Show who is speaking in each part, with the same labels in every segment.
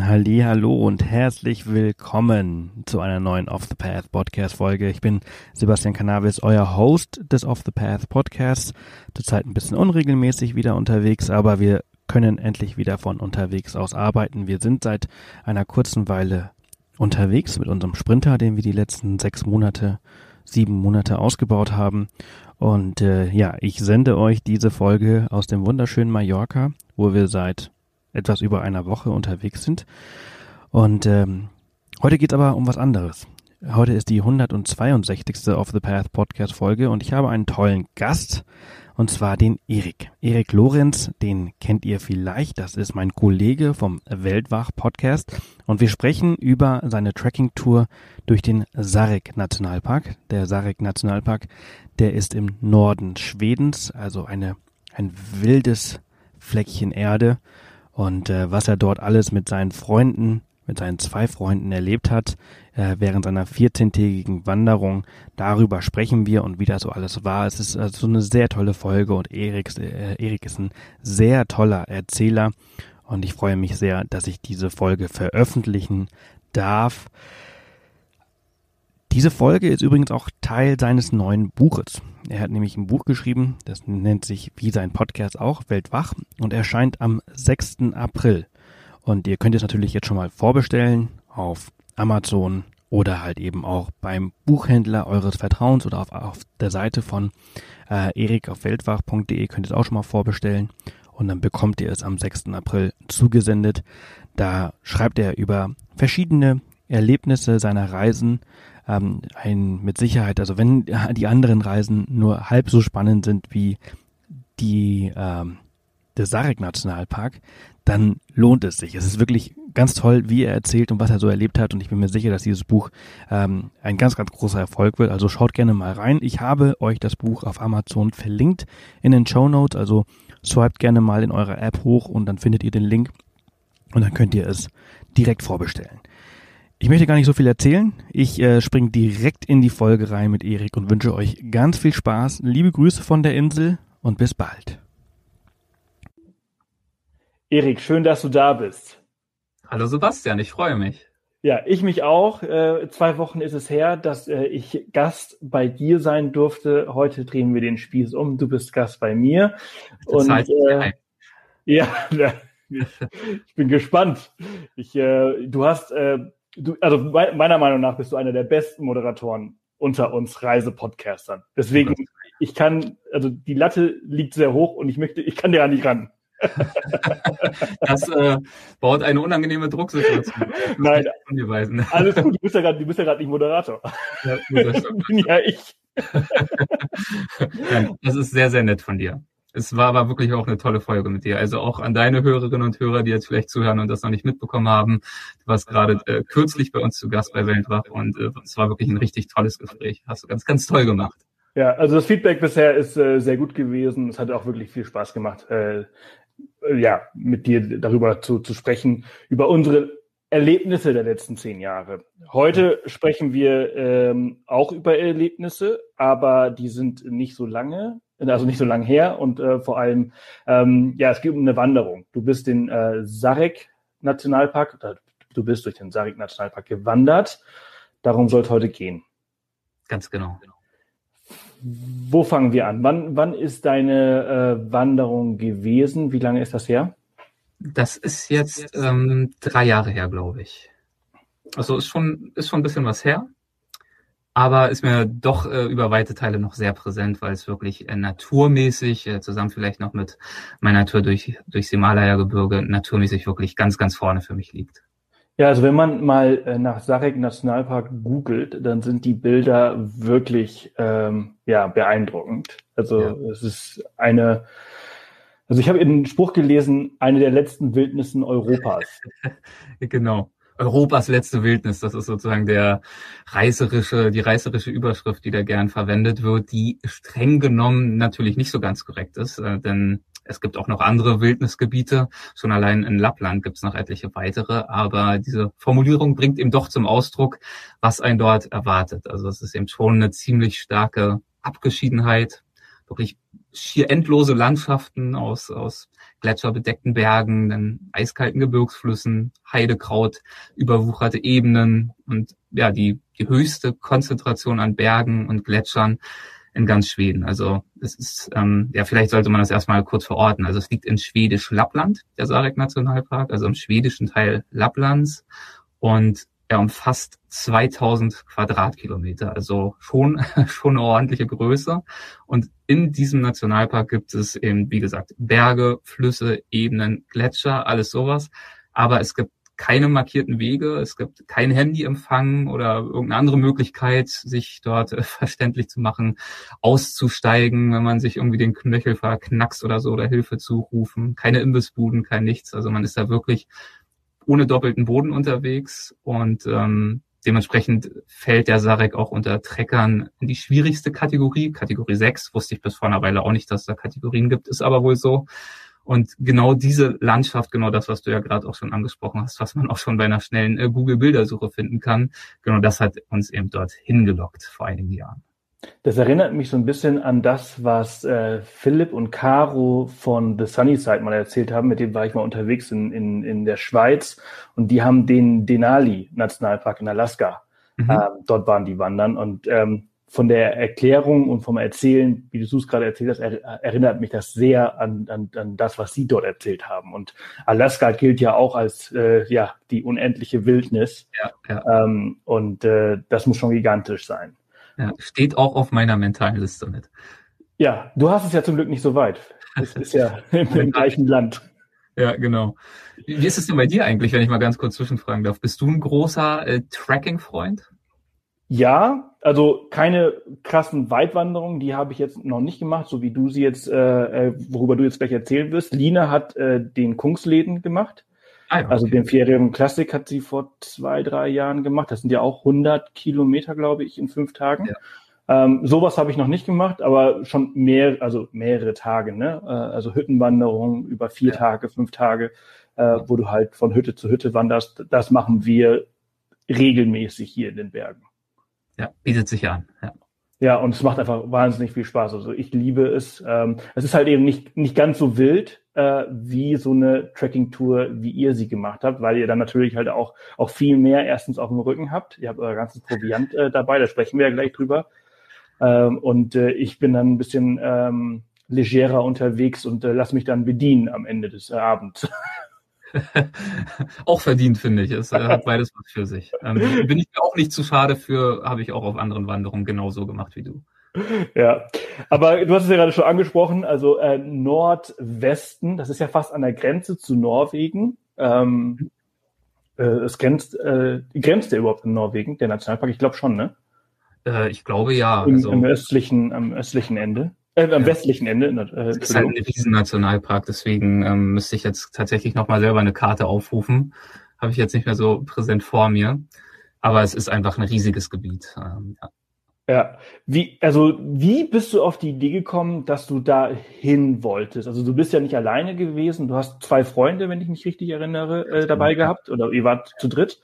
Speaker 1: Halli, hallo und herzlich willkommen zu einer neuen Off the Path Podcast Folge. Ich bin Sebastian Cannabis, euer Host des Off the Path Podcasts. Zurzeit ein bisschen unregelmäßig wieder unterwegs, aber wir können endlich wieder von unterwegs aus arbeiten. Wir sind seit einer kurzen Weile unterwegs mit unserem Sprinter, den wir die letzten sechs Monate, sieben Monate ausgebaut haben. Und äh, ja, ich sende euch diese Folge aus dem wunderschönen Mallorca, wo wir seit etwas über einer Woche unterwegs sind. Und ähm, heute geht aber um was anderes. Heute ist die 162. Off the Path Podcast Folge und ich habe einen tollen Gast und zwar den Erik. Erik Lorenz, den kennt ihr vielleicht, das ist mein Kollege vom Weltwach Podcast und wir sprechen über seine Tracking Tour durch den Sarek Nationalpark. Der Sarek Nationalpark, der ist im Norden Schwedens, also eine ein wildes Fleckchen Erde und äh, was er dort alles mit seinen Freunden, mit seinen zwei Freunden erlebt hat, äh, während seiner 14-tägigen Wanderung, darüber sprechen wir und wie das so alles war. Es ist also eine sehr tolle Folge und Erik, äh, Erik ist ein sehr toller Erzähler und ich freue mich sehr, dass ich diese Folge veröffentlichen darf. Diese Folge ist übrigens auch Teil seines neuen Buches. Er hat nämlich ein Buch geschrieben, das nennt sich wie sein Podcast auch, Weltwach, und erscheint am 6. April. Und ihr könnt es natürlich jetzt schon mal vorbestellen auf Amazon oder halt eben auch beim Buchhändler eures Vertrauens oder auf, auf der Seite von äh, erik auf weltwach.de könnt ihr es auch schon mal vorbestellen und dann bekommt ihr es am 6. April zugesendet. Da schreibt er über verschiedene Erlebnisse seiner Reisen, ähm, ein mit Sicherheit, also wenn die anderen Reisen nur halb so spannend sind wie die ähm, der Sarek Nationalpark, dann lohnt es sich. Es ist wirklich ganz toll, wie er erzählt und was er so erlebt hat und ich bin mir sicher, dass dieses Buch ähm, ein ganz, ganz großer Erfolg wird. Also schaut gerne mal rein. Ich habe euch das Buch auf Amazon verlinkt in den Show Notes, also swiped gerne mal in eurer App hoch und dann findet ihr den Link und dann könnt ihr es direkt vorbestellen. Ich möchte gar nicht so viel erzählen. Ich äh, springe direkt in die Folge rein mit Erik und wünsche euch ganz viel Spaß. Liebe Grüße von der Insel und bis bald.
Speaker 2: Erik, schön, dass du da bist.
Speaker 3: Hallo Sebastian, ich freue mich.
Speaker 2: Ja, ich mich auch. Äh, zwei Wochen ist es her, dass äh, ich Gast bei dir sein durfte. Heute drehen wir den Spieß um. Du bist Gast bei mir.
Speaker 3: Das und heißt, äh,
Speaker 2: ja, ich, bin gespannt. Ich, äh, du hast äh, du, also meiner Meinung nach bist du einer der besten Moderatoren unter uns Reisepodcastern. Deswegen, ich kann, also die Latte liegt sehr hoch und ich möchte, ich kann dir an die ran.
Speaker 3: das äh, baut eine unangenehme Drucksituation.
Speaker 2: Nein, alles gut. Du bist ja gerade, ja nicht Moderator. Ja, gut, das bin ja ich.
Speaker 3: ja, das ist sehr, sehr nett von dir es war aber wirklich auch eine tolle Folge mit dir. Also auch an deine Hörerinnen und Hörer, die jetzt vielleicht zuhören und das noch nicht mitbekommen haben. Du warst gerade äh, kürzlich bei uns zu Gast bei Weltwach und äh, es war wirklich ein richtig tolles Gespräch. Hast du ganz, ganz toll gemacht.
Speaker 2: Ja, also das Feedback bisher ist äh, sehr gut gewesen. Es hat auch wirklich viel Spaß gemacht, äh, ja, mit dir darüber zu, zu sprechen, über unsere Erlebnisse der letzten zehn Jahre. Heute sprechen wir ähm, auch über Erlebnisse, aber die sind nicht so lange also nicht so lange her und äh, vor allem, ähm, ja, es geht um eine Wanderung. Du bist den äh, Sarek Nationalpark, oder du bist durch den Sarek Nationalpark gewandert. Darum soll es heute gehen.
Speaker 3: Ganz genau.
Speaker 2: Wo fangen wir an? Wann, wann ist deine äh, Wanderung gewesen? Wie lange ist das her?
Speaker 3: Das ist jetzt ähm, drei Jahre her, glaube ich. Also ist schon, ist schon ein bisschen was her aber ist mir doch äh, über weite Teile noch sehr präsent, weil es wirklich äh, naturmäßig, äh, zusammen vielleicht noch mit meiner Tour durch, durchs Himalaya-Gebirge, naturmäßig wirklich ganz, ganz vorne für mich liegt.
Speaker 2: Ja, also wenn man mal äh, nach Sarek Nationalpark googelt, dann sind die Bilder wirklich ähm, ja beeindruckend. Also ja. es ist eine, also ich habe einen Spruch gelesen, eine der letzten Wildnissen Europas.
Speaker 3: genau. Europas letzte Wildnis. Das ist sozusagen der reißerische, die reißerische Überschrift, die da gern verwendet wird, die streng genommen natürlich nicht so ganz korrekt ist, äh, denn es gibt auch noch andere Wildnisgebiete. Schon allein in Lappland gibt es noch etliche weitere. Aber diese Formulierung bringt eben doch zum Ausdruck, was einen dort erwartet. Also es ist eben schon eine ziemlich starke Abgeschiedenheit, wirklich schier endlose Landschaften aus, aus gletscherbedeckten Bergen, dann eiskalten Gebirgsflüssen, Heidekraut, überwucherte Ebenen und ja, die, die höchste Konzentration an Bergen und Gletschern in ganz Schweden. Also es ist, ähm, ja, vielleicht sollte man das erstmal kurz verorten. Also es liegt in Schwedisch Lappland, der Sarek Nationalpark, also im schwedischen Teil Lapplands. Und er umfasst 2000 Quadratkilometer, also schon, schon eine ordentliche Größe. Und in diesem Nationalpark gibt es eben, wie gesagt, Berge, Flüsse, Ebenen, Gletscher, alles sowas. Aber es gibt keine markierten Wege, es gibt kein Handyempfang oder irgendeine andere Möglichkeit, sich dort äh, verständlich zu machen, auszusteigen, wenn man sich irgendwie den Knöchel verknackst oder so oder Hilfe zurufen, keine Imbissbuden, kein nichts. Also man ist da wirklich ohne doppelten Boden unterwegs und ähm, dementsprechend fällt der Sarek auch unter Treckern in die schwierigste Kategorie, Kategorie 6. Wusste ich bis vor einer Weile auch nicht, dass es da Kategorien gibt, ist aber wohl so. Und genau diese Landschaft, genau das, was du ja gerade auch schon angesprochen hast, was man auch schon bei einer schnellen äh, Google-Bildersuche finden kann, genau das hat uns eben dort hingelockt vor einigen Jahren.
Speaker 2: Das erinnert mich so ein bisschen an das, was äh, Philipp und Caro von The Sunny Side mal erzählt haben. Mit dem war ich mal unterwegs in, in, in der Schweiz und die haben den Denali Nationalpark in Alaska. Mhm. Ähm, dort waren die wandern und ähm, von der Erklärung und vom Erzählen, wie du es gerade erzählt hast, er, erinnert mich das sehr an, an, an das, was Sie dort erzählt haben. Und Alaska gilt ja auch als äh, ja die unendliche Wildnis. Ja, ja. Ähm, und äh, das muss schon gigantisch sein.
Speaker 3: Ja, steht auch auf meiner mentalen Liste mit.
Speaker 2: Ja, du hast es ja zum Glück nicht so weit. Es ist ja im, gleichen Land.
Speaker 3: Ja, genau. Wie ist es denn bei dir eigentlich, wenn ich mal ganz kurz zwischenfragen darf? Bist du ein großer äh, Tracking-Freund?
Speaker 2: Ja, also keine krassen Weitwanderungen, die habe ich jetzt noch nicht gemacht, so wie du sie jetzt, äh, äh worüber du jetzt gleich erzählen wirst. Lina hat äh, den Kungsläden gemacht. Ah, okay. Also den Ferium Classic hat sie vor zwei, drei Jahren gemacht. Das sind ja auch 100 Kilometer, glaube ich, in fünf Tagen. Ja. Ähm, sowas habe ich noch nicht gemacht, aber schon mehr, also mehrere Tage, ne? Äh, also Hüttenwanderung über vier ja. Tage, fünf Tage, äh, wo du halt von Hütte zu Hütte wanderst. Das machen wir regelmäßig hier in den Bergen.
Speaker 3: Ja, bietet sich an. Ja.
Speaker 2: Ja, und es macht einfach wahnsinnig viel Spaß. Also ich liebe es. Ähm, es ist halt eben nicht, nicht ganz so wild äh, wie so eine Tracking-Tour, wie ihr sie gemacht habt, weil ihr dann natürlich halt auch, auch viel mehr erstens auf dem Rücken habt. Ihr habt euer ganzes Proviant äh, dabei, da sprechen wir ja gleich drüber. Ähm, und äh, ich bin dann ein bisschen ähm, legerer unterwegs und äh, lass mich dann bedienen am Ende des äh, Abends.
Speaker 3: auch verdient, finde ich. Es äh, hat beides was für sich. Ähm, bin ich mir auch nicht zu schade für, habe ich auch auf anderen Wanderungen genauso gemacht wie du.
Speaker 2: Ja, aber du hast es ja gerade schon angesprochen, also äh, Nordwesten, das ist ja fast an der Grenze zu Norwegen. Ähm, äh, es grenzt, äh, grenzt der überhaupt in Norwegen, der Nationalpark? Ich glaube schon, ne?
Speaker 3: Äh, ich glaube ja.
Speaker 2: Im, also, Im, östlichen, am östlichen Ende. Äh, am ja. westlichen Ende.
Speaker 3: Äh, es ist halt ein Riesennationalpark, deswegen ähm, müsste ich jetzt tatsächlich nochmal selber eine Karte aufrufen. Habe ich jetzt nicht mehr so präsent vor mir. Aber es ist einfach ein riesiges Gebiet. Ähm,
Speaker 2: ja. Ja, wie, also wie bist du auf die Idee gekommen, dass du da hin wolltest? Also du bist ja nicht alleine gewesen, du hast zwei Freunde, wenn ich mich richtig erinnere, äh, dabei gehabt oder ihr wart zu dritt.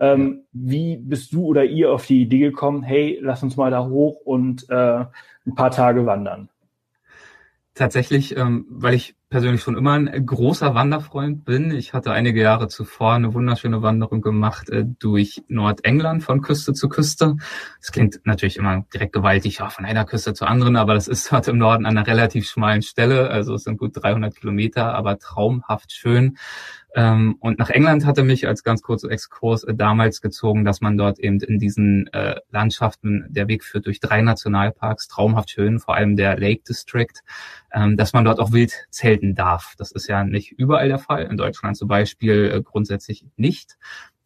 Speaker 2: Ähm, wie bist du oder ihr auf die Idee gekommen, hey, lass uns mal da hoch und äh, ein paar Tage wandern?
Speaker 3: Tatsächlich, ähm, weil ich persönlich schon immer ein großer Wanderfreund bin. Ich hatte einige Jahre zuvor eine wunderschöne Wanderung gemacht äh, durch Nordengland von Küste zu Küste. Das klingt natürlich immer direkt gewaltig, ja, von einer Küste zur anderen, aber das ist dort im Norden an einer relativ schmalen Stelle. Also es sind gut 300 Kilometer, aber traumhaft schön. Ähm, und nach England hatte mich als ganz kurzer Exkurs äh, damals gezogen, dass man dort eben in diesen äh, Landschaften, der Weg führt durch drei Nationalparks, traumhaft schön, vor allem der Lake District, ähm, dass man dort auch wild zelten darf. Das ist ja nicht überall der Fall, in Deutschland zum Beispiel äh, grundsätzlich nicht.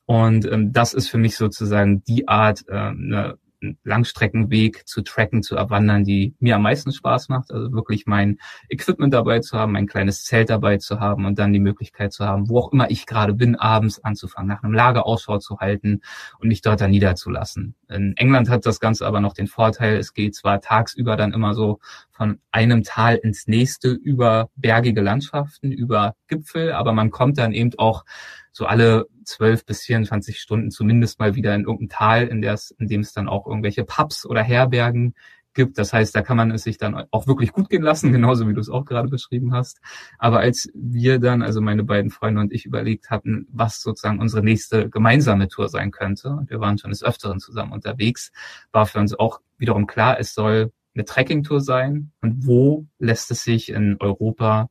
Speaker 3: Und ähm, das ist für mich sozusagen die Art, äh, eine Langstreckenweg zu tracken, zu erwandern, die mir am meisten Spaß macht. Also wirklich mein Equipment dabei zu haben, mein kleines Zelt dabei zu haben und dann die Möglichkeit zu haben, wo auch immer ich gerade bin, abends anzufangen, nach einem Lager Ausschau zu halten und mich dort dann niederzulassen. In England hat das Ganze aber noch den Vorteil, es geht zwar tagsüber dann immer so von einem Tal ins nächste über bergige Landschaften, über Gipfel, aber man kommt dann eben auch so alle zwölf bis 24 Stunden zumindest mal wieder in irgendein Tal, in, in dem es dann auch irgendwelche Pubs oder Herbergen gibt. Das heißt, da kann man es sich dann auch wirklich gut gehen lassen, genauso wie du es auch gerade beschrieben hast. Aber als wir dann, also meine beiden Freunde und ich überlegt hatten, was sozusagen unsere nächste gemeinsame Tour sein könnte, und wir waren schon des Öfteren zusammen unterwegs, war für uns auch wiederum klar, es soll eine Trekkingtour sein und wo lässt es sich in Europa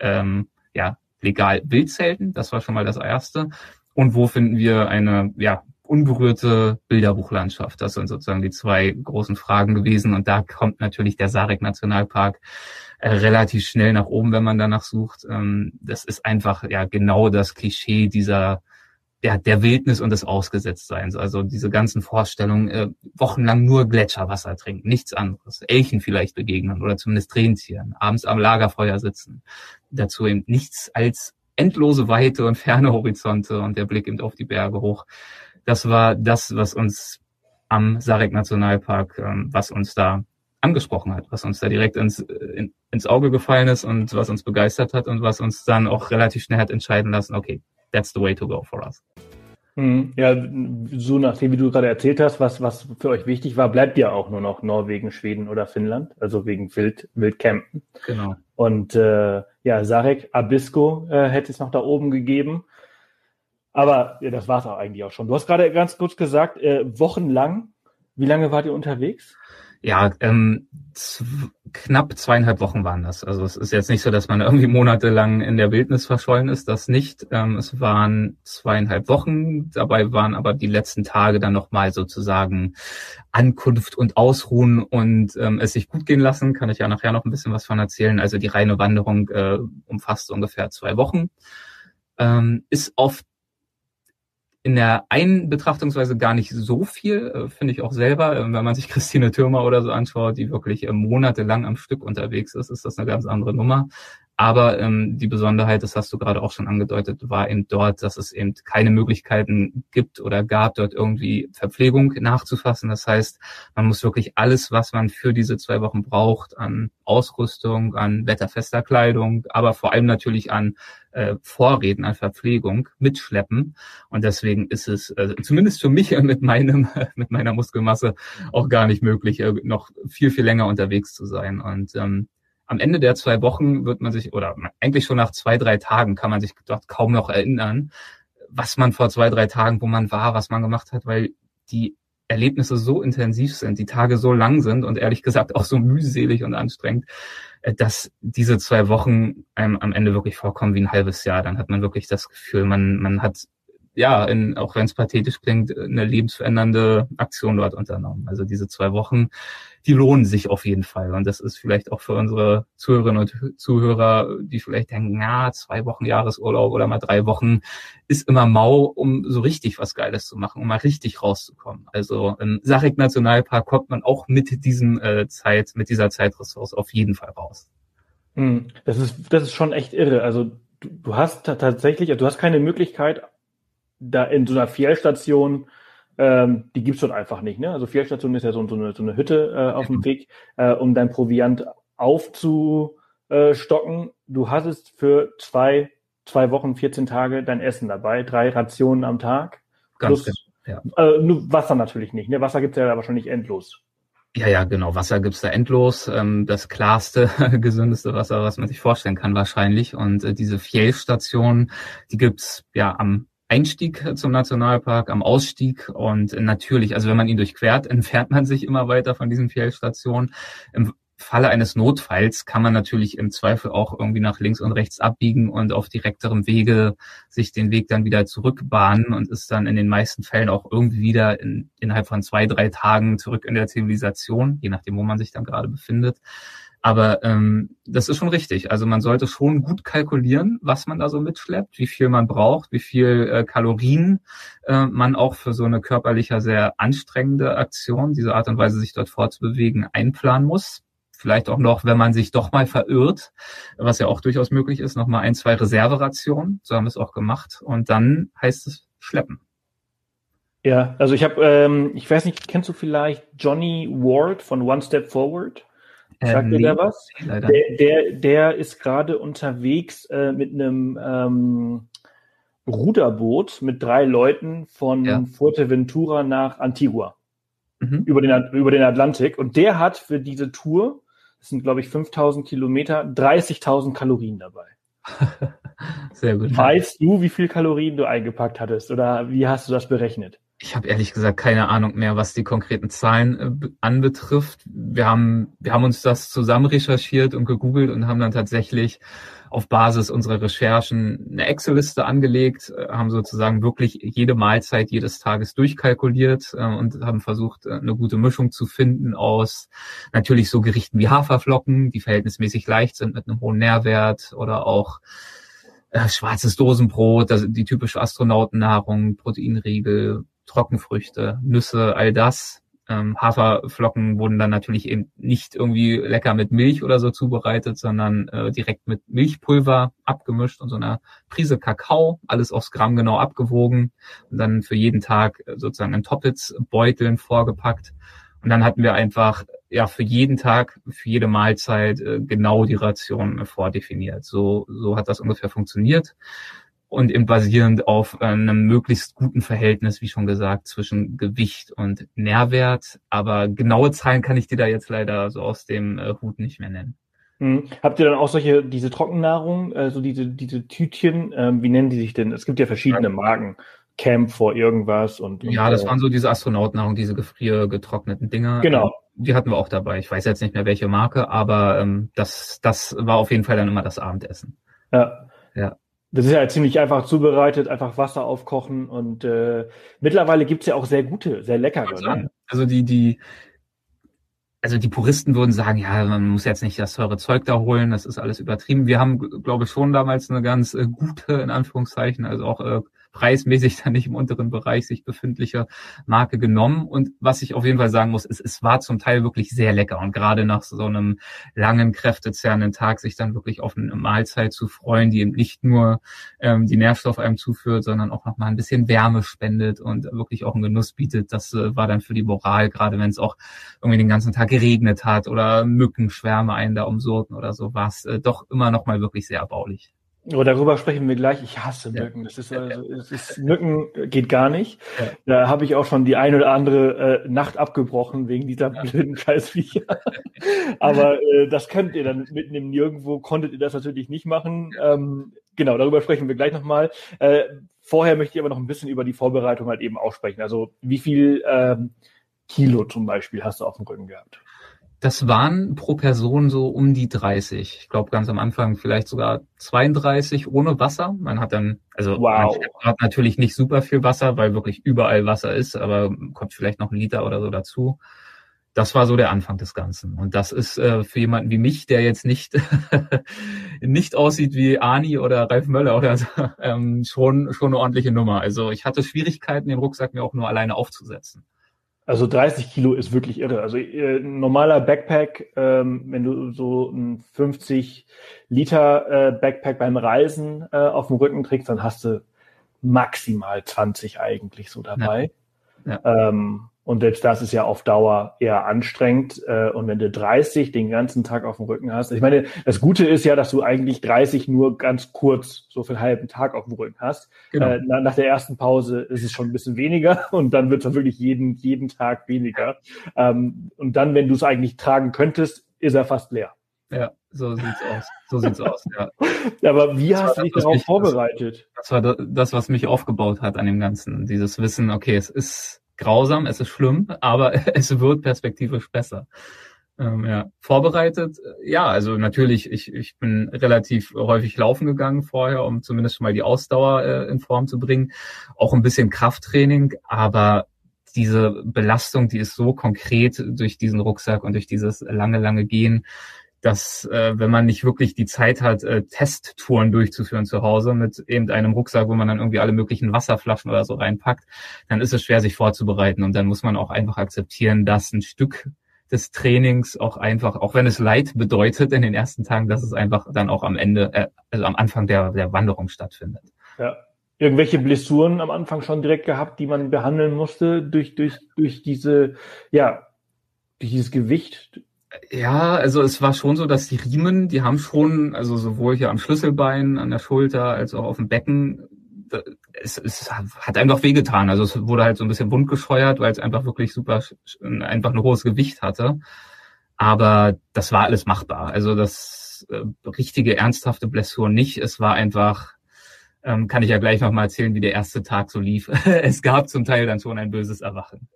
Speaker 3: ähm, ja legal Bildzelten? Das war schon mal das erste. Und wo finden wir eine ja unberührte Bilderbuchlandschaft? Das sind sozusagen die zwei großen Fragen gewesen. Und da kommt natürlich der Sarek Nationalpark äh, relativ schnell nach oben, wenn man danach sucht. Ähm, das ist einfach ja genau das Klischee dieser ja, der Wildnis und des Ausgesetztseins. Also diese ganzen Vorstellungen, äh, wochenlang nur Gletscherwasser trinken, nichts anderes. Elchen vielleicht begegnen oder zumindest Rentieren, abends am Lagerfeuer sitzen. Dazu eben nichts als endlose Weite und ferne Horizonte und der Blick eben auf die Berge hoch. Das war das, was uns am Sarek Nationalpark, ähm, was uns da angesprochen hat, was uns da direkt ins, in, ins Auge gefallen ist und was uns begeistert hat und was uns dann auch relativ schnell hat entscheiden lassen, okay, that's the way to go for us.
Speaker 2: Hm, ja, so nachdem, wie du gerade erzählt hast, was, was für euch wichtig war, bleibt ja auch nur noch Norwegen, Schweden oder Finnland, also wegen Wild, Wildcampen.
Speaker 3: Genau.
Speaker 2: Und äh, ja, Sarek Abisko äh, hätte es noch da oben gegeben. Aber ja, das war es auch eigentlich auch schon. Du hast gerade ganz kurz gesagt, äh, wochenlang. Wie lange wart ihr unterwegs?
Speaker 3: Ja, ähm, knapp zweieinhalb Wochen waren das. Also es ist jetzt nicht so, dass man irgendwie monatelang in der Wildnis verschollen ist, das nicht. Ähm, es waren zweieinhalb Wochen, dabei waren aber die letzten Tage dann nochmal sozusagen Ankunft und Ausruhen und ähm, es sich gut gehen lassen, kann ich ja nachher noch ein bisschen was von erzählen. Also die reine Wanderung äh, umfasst ungefähr zwei Wochen. Ähm, ist oft in der einen Betrachtungsweise gar nicht so viel, äh, finde ich auch selber. Äh, wenn man sich Christine Türmer oder so anschaut, die wirklich äh, monatelang am Stück unterwegs ist, ist das eine ganz andere Nummer. Aber ähm, die Besonderheit, das hast du gerade auch schon angedeutet, war eben dort, dass es eben keine Möglichkeiten gibt oder gab, dort irgendwie Verpflegung nachzufassen. Das heißt, man muss wirklich alles, was man für diese zwei Wochen braucht, an Ausrüstung, an wetterfester Kleidung, aber vor allem natürlich an äh, Vorräten, an Verpflegung mitschleppen. Und deswegen ist es äh, zumindest für mich mit meinem mit meiner Muskelmasse auch gar nicht möglich, äh, noch viel viel länger unterwegs zu sein. Und ähm, am Ende der zwei Wochen wird man sich, oder eigentlich schon nach zwei, drei Tagen kann man sich dort kaum noch erinnern, was man vor zwei, drei Tagen, wo man war, was man gemacht hat, weil die Erlebnisse so intensiv sind, die Tage so lang sind und ehrlich gesagt auch so mühselig und anstrengend, äh, dass diese zwei Wochen einem am Ende wirklich vorkommen wie ein halbes Jahr. Dann hat man wirklich das Gefühl, man, man hat ja, in, auch wenn es pathetisch klingt, eine lebensverändernde Aktion dort unternommen. Also diese zwei Wochen, die lohnen sich auf jeden Fall. Und das ist vielleicht auch für unsere Zuhörerinnen und Zuhörer, die vielleicht denken, ja, zwei Wochen Jahresurlaub oder mal drei Wochen ist immer mau, um so richtig was Geiles zu machen, um mal richtig rauszukommen. Also im Sarek Nationalpark kommt man auch mit diesem äh, Zeit, mit dieser Zeitressource auf jeden Fall raus.
Speaker 2: Hm, das ist, das ist schon echt irre. Also du, du hast tatsächlich, du hast keine Möglichkeit, da in so einer Fjellstation, ähm, die gibt's dort einfach nicht. Ne? Also Fjellstation ist ja so, so, eine, so eine Hütte äh, auf dem. Weg, äh, um dein Proviant aufzustocken. Du hattest für zwei, zwei Wochen, 14 Tage dein Essen dabei, drei Rationen am Tag.
Speaker 3: Ganz plus, genau,
Speaker 2: ja. äh, nur Wasser natürlich nicht. Ne? Wasser gibt's ja wahrscheinlich endlos.
Speaker 3: Ja, ja, genau. Wasser gibt's da endlos. Ähm, das klarste, gesündeste Wasser, was man sich vorstellen kann, wahrscheinlich. Und äh, diese Fjellstation, die gibt's ja am Einstieg zum Nationalpark, am Ausstieg und natürlich, also wenn man ihn durchquert, entfernt man sich immer weiter von diesen Fjellstationen. Im Falle eines Notfalls kann man natürlich im Zweifel auch irgendwie nach links und rechts abbiegen und auf direkterem Wege sich den Weg dann wieder zurückbahnen und ist dann in den meisten Fällen auch irgendwie wieder in, innerhalb von zwei, drei Tagen zurück in der Zivilisation, je nachdem, wo man sich dann gerade befindet. Aber ähm, das ist schon richtig. Also man sollte schon gut kalkulieren, was man da so mitschleppt, wie viel man braucht, wie viel äh, Kalorien äh, man auch für so eine körperlicher sehr anstrengende Aktion, diese Art und Weise sich dort fortzubewegen, einplanen muss. Vielleicht auch noch, wenn man sich doch mal verirrt, was ja auch durchaus möglich ist, noch mal ein, zwei Reserverationen. So haben wir es auch gemacht. Und dann heißt es schleppen.
Speaker 2: Ja, also ich habe, ähm, ich weiß nicht, kennst du vielleicht Johnny Ward von One Step Forward? Sagt dir der was? Der, der, der ist gerade unterwegs äh, mit einem ähm, Ruderboot mit drei Leuten von ja. Fuerteventura nach Antigua. mhm. über, den, über den Atlantik. Und der hat für diese Tour, das sind glaube ich 5000 Kilometer, 30.000 Kalorien dabei. Sehr gut. Weißt du, wie viel Kalorien du eingepackt hattest oder wie hast du das berechnet?
Speaker 3: Ich habe ehrlich gesagt keine Ahnung mehr, was die konkreten Zahlen äh, anbetrifft. Wir haben, wir haben uns das zusammen recherchiert und gegoogelt und haben dann tatsächlich auf Basis unserer Recherchen eine Excel-Liste angelegt, äh, haben sozusagen wirklich jede Mahlzeit jedes Tages durchkalkuliert äh, und haben versucht, eine gute Mischung zu finden aus natürlich so Gerichten wie Haferflocken, die verhältnismäßig leicht sind mit einem hohen Nährwert oder auch schwarzes Dosenbrot, die typische Astronautennahrung, Proteinriegel, Trockenfrüchte, Nüsse, all das. Ähm, Haferflocken wurden dann natürlich eben nicht irgendwie lecker mit Milch oder so zubereitet, sondern äh, direkt mit Milchpulver abgemischt und so einer Prise Kakao, alles aufs Gramm genau abgewogen und dann für jeden Tag äh, sozusagen in Toppets-Beuteln vorgepackt. Und dann hatten wir einfach ja für jeden Tag, für jede Mahlzeit äh, genau die Ration vordefiniert. So, so hat das ungefähr funktioniert und eben basierend auf äh, einem möglichst guten Verhältnis, wie schon gesagt, zwischen Gewicht und Nährwert. Aber genaue Zahlen kann ich dir da jetzt leider so aus dem äh, Hut nicht mehr nennen.
Speaker 2: Hm. Habt ihr dann auch solche, diese Trockennahrung, also diese, diese Tütchen, ähm, wie nennen die sich denn? Es gibt ja verschiedene Marken. Camp vor irgendwas und,
Speaker 3: und Ja, das äh, waren so diese Astronautennahrung, diese gefriergetrockneten Dinger.
Speaker 2: Genau.
Speaker 3: Die hatten wir auch dabei. Ich weiß jetzt nicht mehr welche Marke, aber ähm, das, das war auf jeden Fall dann immer das Abendessen.
Speaker 2: Ja. Ja. Das ist ja ziemlich einfach zubereitet, einfach Wasser aufkochen und äh, mittlerweile gibt's ja auch sehr gute, sehr leckere.
Speaker 3: Also, ne? also die, die, also die Puristen würden sagen, ja, man muss jetzt nicht das teure Zeug da holen, das ist alles übertrieben. Wir haben, glaube ich, schon damals eine ganz äh, gute, in Anführungszeichen, also auch äh, preismäßig dann nicht im unteren Bereich sich befindliche Marke genommen. Und was ich auf jeden Fall sagen muss, ist, es war zum Teil wirklich sehr lecker. Und gerade nach so einem langen, kräftezerrenden Tag sich dann wirklich auf eine Mahlzeit zu freuen, die eben nicht nur ähm, die Nährstoffe einem zuführt, sondern auch nochmal ein bisschen Wärme spendet und wirklich auch einen Genuss bietet. Das äh, war dann für die Moral, gerade wenn es auch irgendwie den ganzen Tag geregnet hat oder Mückenschwärme einen da umsurten oder so, war es äh, doch immer noch mal wirklich sehr erbaulich.
Speaker 2: Oh, darüber sprechen wir gleich. Ich hasse Mücken. Das ist also, es ist, Mücken geht gar nicht. Ja. Da habe ich auch schon die eine oder andere äh, Nacht abgebrochen wegen dieser blöden Scheißviecher. Aber äh, das könnt ihr dann mitnehmen. Nirgendwo konntet ihr das natürlich nicht machen. Ähm, genau, darüber sprechen wir gleich nochmal. Äh, vorher möchte ich aber noch ein bisschen über die Vorbereitung halt eben aussprechen. Also wie viel ähm, Kilo zum Beispiel hast du auf dem Rücken gehabt?
Speaker 3: Das waren pro Person so um die 30. Ich glaube ganz am Anfang vielleicht sogar 32 ohne Wasser. Man hat dann, also wow. man hat natürlich nicht super viel Wasser, weil wirklich überall Wasser ist, aber kommt vielleicht noch ein Liter oder so dazu. Das war so der Anfang des Ganzen. Und das ist äh, für jemanden wie mich, der jetzt nicht nicht aussieht wie Ani oder Ralf Möller oder so, ähm, schon schon eine ordentliche Nummer. Also ich hatte Schwierigkeiten, den Rucksack mir auch nur alleine aufzusetzen.
Speaker 2: Also 30 Kilo ist wirklich irre. Also äh, ein normaler Backpack, ähm, wenn du so ein 50 Liter äh, Backpack beim Reisen äh, auf dem Rücken trägst, dann hast du maximal 20 eigentlich so dabei. Ja. Ja. Ähm, und selbst das ist ja auf Dauer eher anstrengend. Äh, und wenn du 30 den ganzen Tag auf dem Rücken hast, ich meine, das Gute ist ja, dass du eigentlich 30 nur ganz kurz, so für einen halben Tag auf dem Rücken hast. Genau. Äh, nach der ersten Pause ist es schon ein bisschen weniger und dann wird es dann wirklich jeden, jeden Tag weniger. Ähm, und dann, wenn du es eigentlich tragen könntest, ist er fast leer.
Speaker 3: Ja, so sieht's aus. So sieht's aus, ja.
Speaker 2: Aber wie das hast du dich darauf mich, vorbereitet?
Speaker 3: Das, das war das, was mich aufgebaut hat an dem Ganzen. Dieses Wissen, okay, es ist grausam, es ist schlimm, aber es wird perspektivisch besser. Ähm, ja. Vorbereitet, ja, also natürlich, ich, ich bin relativ häufig laufen gegangen vorher, um zumindest schon mal die Ausdauer äh, in Form zu bringen. Auch ein bisschen Krafttraining, aber diese Belastung, die ist so konkret durch diesen Rucksack und durch dieses lange, lange Gehen, dass äh, wenn man nicht wirklich die Zeit hat, äh, Testtouren durchzuführen zu Hause mit eben einem Rucksack, wo man dann irgendwie alle möglichen Wasserflaschen oder so reinpackt, dann ist es schwer, sich vorzubereiten. Und dann muss man auch einfach akzeptieren, dass ein Stück des Trainings auch einfach, auch wenn es Leid bedeutet in den ersten Tagen, dass es einfach dann auch am Ende, äh, also am Anfang der, der Wanderung stattfindet.
Speaker 2: Ja. Irgendwelche Blessuren am Anfang schon direkt gehabt, die man behandeln musste durch, durch, durch diese, ja, durch dieses Gewicht,
Speaker 3: ja, also es war schon so, dass die Riemen, die haben schon, also sowohl hier am Schlüsselbein, an der Schulter, als auch auf dem Becken, es, es hat einfach wehgetan. Also es wurde halt so ein bisschen bunt gescheuert, weil es einfach wirklich super, einfach ein hohes Gewicht hatte. Aber das war alles machbar. Also das äh, richtige, ernsthafte Blessur nicht. Es war einfach, ähm, kann ich ja gleich nochmal erzählen, wie der erste Tag so lief. es gab zum Teil dann schon ein böses Erwachen.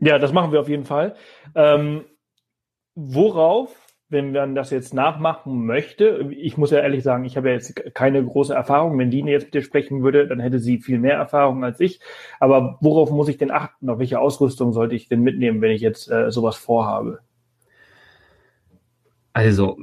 Speaker 2: ja, das machen wir auf jeden Fall. Ähm, worauf wenn man das jetzt nachmachen möchte, ich muss ja ehrlich sagen, ich habe ja jetzt keine große Erfahrung. Wenn Dine jetzt mit dir sprechen würde, dann hätte sie viel mehr Erfahrung als ich. Aber worauf muss ich denn achten? Auf welche Ausrüstung sollte ich denn mitnehmen, wenn ich jetzt äh, sowas vorhabe?
Speaker 3: Also,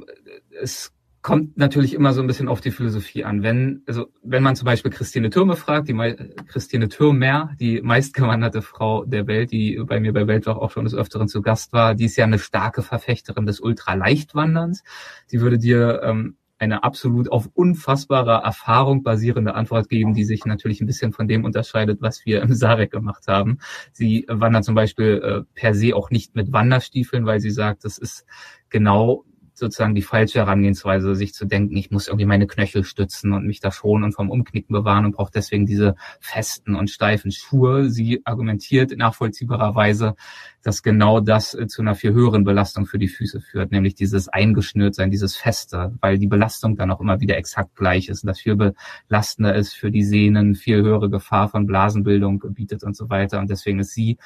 Speaker 3: es kommt natürlich immer so ein bisschen auf die Philosophie an. Wenn, also, wenn man zum Beispiel Christine Türme fragt, die Christine Türmer, die meistgewanderte Frau der Welt, die bei mir bei Weltwach auch schon des Öfteren zu Gast war, die ist ja eine starke Verfechterin des Ultraleichtwanderns. Sie würde dir ähm, eine absolut auf unfassbarer Erfahrung basierende Antwort geben, die sich natürlich ein bisschen von dem unterscheidet, was wir im Sarek gemacht haben. Sie wandert zum Beispiel äh, per se auch nicht mit Wanderstiefeln, weil sie sagt, das ist genau sozusagen die falsche Herangehensweise, sich zu denken, ich muss irgendwie meine Knöchel stützen und mich da schonen und vom Umknicken bewahren und brauche deswegen diese festen und steifen Schuhe. Sie argumentiert nachvollziehbarerweise, dass genau das äh, zu einer viel höheren Belastung für die Füße führt, nämlich dieses Eingeschnürtsein, dieses Feste, weil die Belastung dann auch immer wieder exakt gleich ist und das viel belastender ist für die Sehnen, viel höhere Gefahr von Blasenbildung bietet und so weiter. Und deswegen ist sie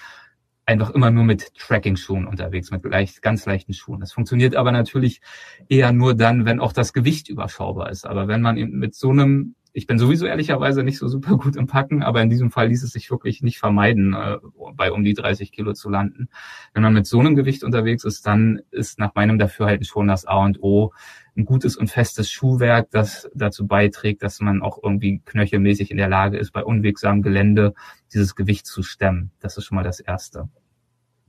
Speaker 3: einfach immer nur mit Tracking-Schuhen unterwegs, mit leicht, ganz leichten Schuhen. Das funktioniert aber natürlich eher nur dann, wenn auch das Gewicht überschaubar ist. Aber wenn man eben mit so einem, ich bin sowieso ehrlicherweise nicht so super gut im Packen, aber in diesem Fall ließ es sich wirklich nicht vermeiden, äh, bei um die 30 Kilo zu landen. Wenn man mit so einem Gewicht unterwegs ist, dann ist nach meinem Dafürhalten schon das A und O ein gutes und festes Schuhwerk, das dazu beiträgt, dass man auch irgendwie knöchelmäßig in der Lage ist, bei unwegsamem Gelände dieses Gewicht zu stemmen. Das ist schon mal das Erste.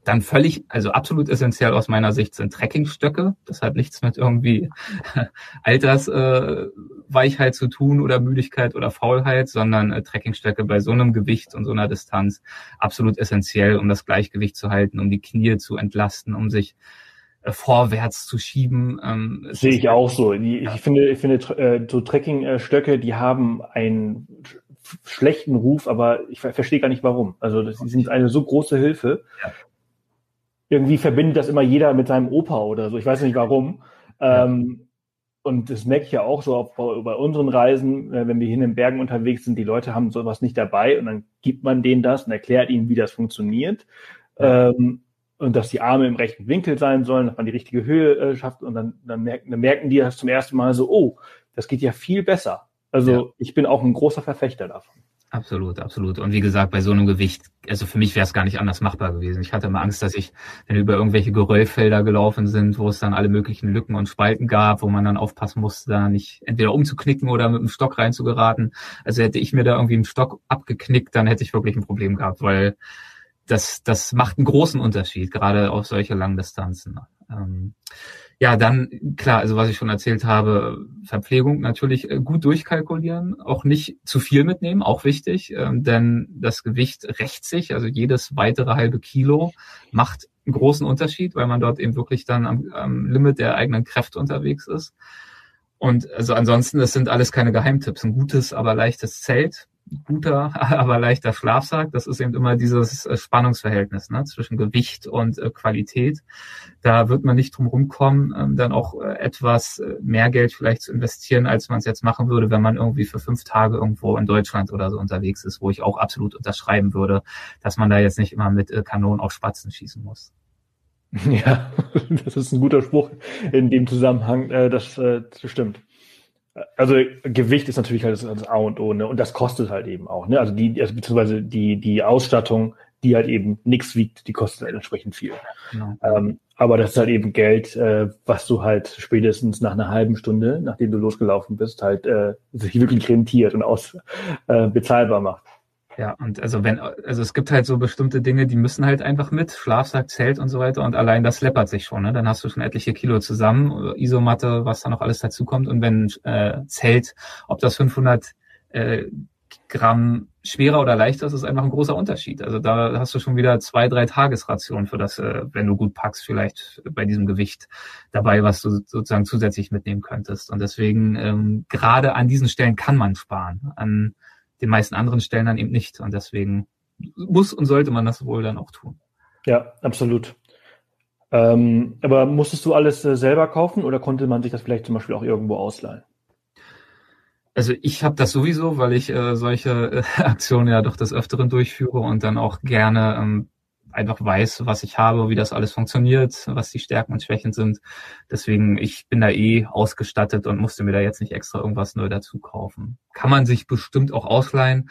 Speaker 3: Dann völlig, also absolut essentiell aus meiner Sicht sind Trekkingstöcke. Das hat nichts mit irgendwie Altersweichheit äh, zu tun oder Müdigkeit oder Faulheit, sondern äh, Trekkingstöcke bei so einem Gewicht und so einer Distanz absolut essentiell, um das Gleichgewicht zu halten, um die Knie zu entlasten, um sich äh, vorwärts zu schieben.
Speaker 2: Ähm, Sehe ich auch so. Die, ja. Ich finde, ich finde äh, so Trekkingstöcke, die haben einen schlechten Ruf, aber ich verstehe gar nicht warum. Also das, sind eine so große Hilfe. Ja. Irgendwie verbindet das immer jeder mit seinem Opa oder so. Ich weiß nicht warum. Ja. Ähm, und das merke ich ja auch so auf, bei unseren Reisen, äh, wenn wir hier in den Bergen unterwegs sind, die Leute haben sowas nicht dabei und dann gibt man denen das und erklärt ihnen, wie das funktioniert. Ähm, und dass die Arme im rechten Winkel sein sollen, dass man die richtige Höhe äh, schafft und dann, dann, merken, dann merken die das zum ersten Mal so, oh, das geht ja viel besser. Also ja. ich bin auch ein großer Verfechter davon.
Speaker 3: Absolut, absolut. Und wie gesagt, bei so einem Gewicht, also für mich wäre es gar nicht anders machbar gewesen. Ich hatte immer Angst, dass ich, wenn wir über irgendwelche Geröllfelder gelaufen sind, wo es dann alle möglichen Lücken und Spalten gab, wo man dann aufpassen musste, da nicht entweder umzuknicken oder mit dem Stock reinzugeraten. Also hätte ich mir da irgendwie einen Stock abgeknickt, dann hätte ich wirklich ein Problem gehabt, weil das, das macht einen großen Unterschied, gerade auf solche langen Distanzen. Ähm, ja, dann klar, also was ich schon erzählt habe, Verpflegung natürlich äh, gut durchkalkulieren, auch nicht zu viel mitnehmen, auch wichtig, ähm, denn das Gewicht rächt sich, also jedes weitere halbe Kilo macht einen großen Unterschied, weil man dort eben wirklich dann am, am Limit der eigenen Kräfte unterwegs ist. Und also ansonsten, das sind alles keine Geheimtipps. Ein gutes, aber leichtes Zelt, guter, aber leichter Schlafsack. Das ist eben immer dieses äh, Spannungsverhältnis ne, zwischen Gewicht und äh, Qualität. Da wird man nicht drum rumkommen, ähm, dann auch äh, etwas äh, mehr Geld vielleicht zu investieren, als man es jetzt machen würde, wenn man irgendwie für fünf Tage irgendwo in Deutschland oder so unterwegs ist, wo ich auch absolut unterschreiben würde, dass man da jetzt nicht immer mit äh, Kanonen auf Spatzen schießen muss.
Speaker 2: Ja, das ist ein guter Spruch in dem Zusammenhang. Äh, das, äh, das stimmt also Gewicht ist natürlich halt das, A und O, ne? Und das kostet halt eben auch, ne? Also die, also beziehungsweise die, die Ausstattung, die halt eben nichts wiegt, die kostet halt entsprechend viel. Genau. Ähm, aber das ist halt eben Geld, äh, was du halt spätestens nach einer halben Stunde, nachdem du losgelaufen bist, halt äh, sich wirklich rentiert und aus äh, bezahlbar macht.
Speaker 3: Ja, und also wenn, also es gibt halt so bestimmte Dinge, die müssen halt einfach mit, Schlafsack, Zelt und so weiter und allein das läppert sich schon, ne? Dann hast du schon etliche Kilo zusammen, Isomatte, was da noch alles dazu kommt und wenn äh, Zelt, ob das 500 äh, Gramm schwerer oder leichter ist, ist einfach ein großer Unterschied. Also da hast du schon wieder zwei, drei Tagesrationen für das, äh, wenn du gut packst, vielleicht bei diesem Gewicht dabei, was du sozusagen zusätzlich mitnehmen könntest. Und deswegen ähm, gerade an diesen Stellen kann man sparen. An den meisten anderen Stellen dann eben nicht. Und deswegen muss und sollte man das wohl dann auch tun.
Speaker 2: Ja, absolut. Ähm, aber musstest du alles äh, selber kaufen oder konnte man sich das vielleicht zum Beispiel auch irgendwo ausleihen?
Speaker 3: Also ich habe das sowieso, weil ich äh, solche äh, Aktionen ja doch des Öfteren durchführe und dann auch gerne ähm, einfach weiß, was ich habe, wie das alles funktioniert, was die Stärken und Schwächen sind. Deswegen, ich bin da eh ausgestattet und musste mir da jetzt nicht extra irgendwas neu dazu kaufen. Kann man sich bestimmt auch ausleihen.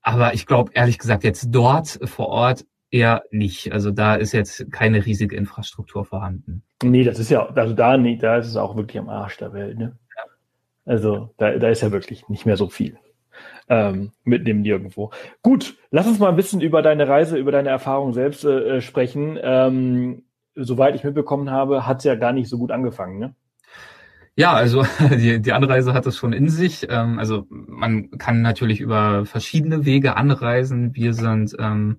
Speaker 3: Aber ich glaube, ehrlich gesagt, jetzt dort vor Ort eher nicht. Also da ist jetzt keine riesige Infrastruktur vorhanden.
Speaker 2: Nee, das ist ja, also da, nee, da ist es auch wirklich am Arsch der Welt, ne? Also da, da ist ja wirklich nicht mehr so viel ähm, mitnehmen nirgendwo. Gut, lass uns mal ein bisschen über deine Reise, über deine Erfahrung selbst äh, sprechen. Ähm, soweit ich mitbekommen habe, hat es ja gar nicht so gut angefangen, ne?
Speaker 3: Ja, also die, die Anreise hat es schon in sich. Ähm, also man kann natürlich über verschiedene Wege anreisen. Wir sind ähm,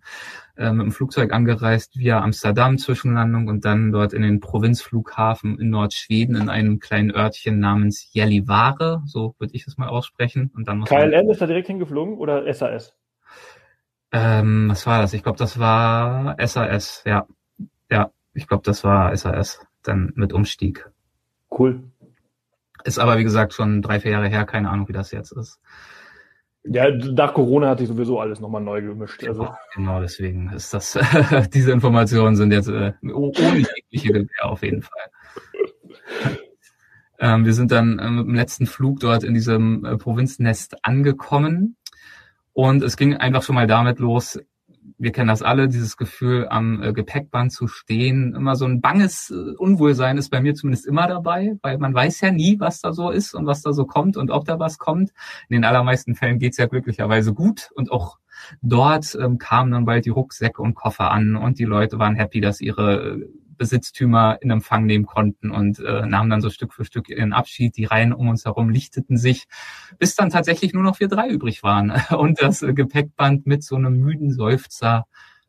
Speaker 3: äh, mit dem Flugzeug angereist via Amsterdam Zwischenlandung und dann dort in den Provinzflughafen in Nordschweden in einem kleinen Örtchen namens Gällivare, so würde ich es mal aussprechen. Und dann muss
Speaker 2: KLM ist da direkt hingeflogen oder SAS?
Speaker 3: Ähm, was war das? Ich glaube, das war SAS, ja. Ja, ich glaube, das war SAS, dann mit Umstieg.
Speaker 2: Cool.
Speaker 3: Ist aber, wie gesagt, schon drei, vier Jahre her, keine Ahnung, wie das jetzt ist.
Speaker 2: Ja, nach Corona hat sich sowieso alles nochmal neu gemischt. Also.
Speaker 3: Genau, deswegen ist das, diese Informationen sind jetzt äh, ohne jegliche Gewähr auf jeden Fall. ähm, wir sind dann äh, mit dem letzten Flug dort in diesem äh, Provinznest angekommen und es ging einfach schon mal damit los, wir kennen das alle, dieses Gefühl, am äh, Gepäckband zu stehen. Immer so ein banges äh, Unwohlsein ist bei mir zumindest immer dabei, weil man weiß ja nie, was da so ist und was da so kommt und ob da was kommt. In den allermeisten Fällen geht's ja glücklicherweise gut und auch dort ähm, kamen dann bald die Rucksäcke und Koffer an und die Leute waren happy, dass ihre äh, Besitztümer in Empfang nehmen konnten und äh, nahmen dann so Stück für Stück ihren Abschied. Die Reihen um uns herum lichteten sich, bis dann tatsächlich nur noch wir drei übrig waren und das äh, Gepäckband mit so einem müden Seufzer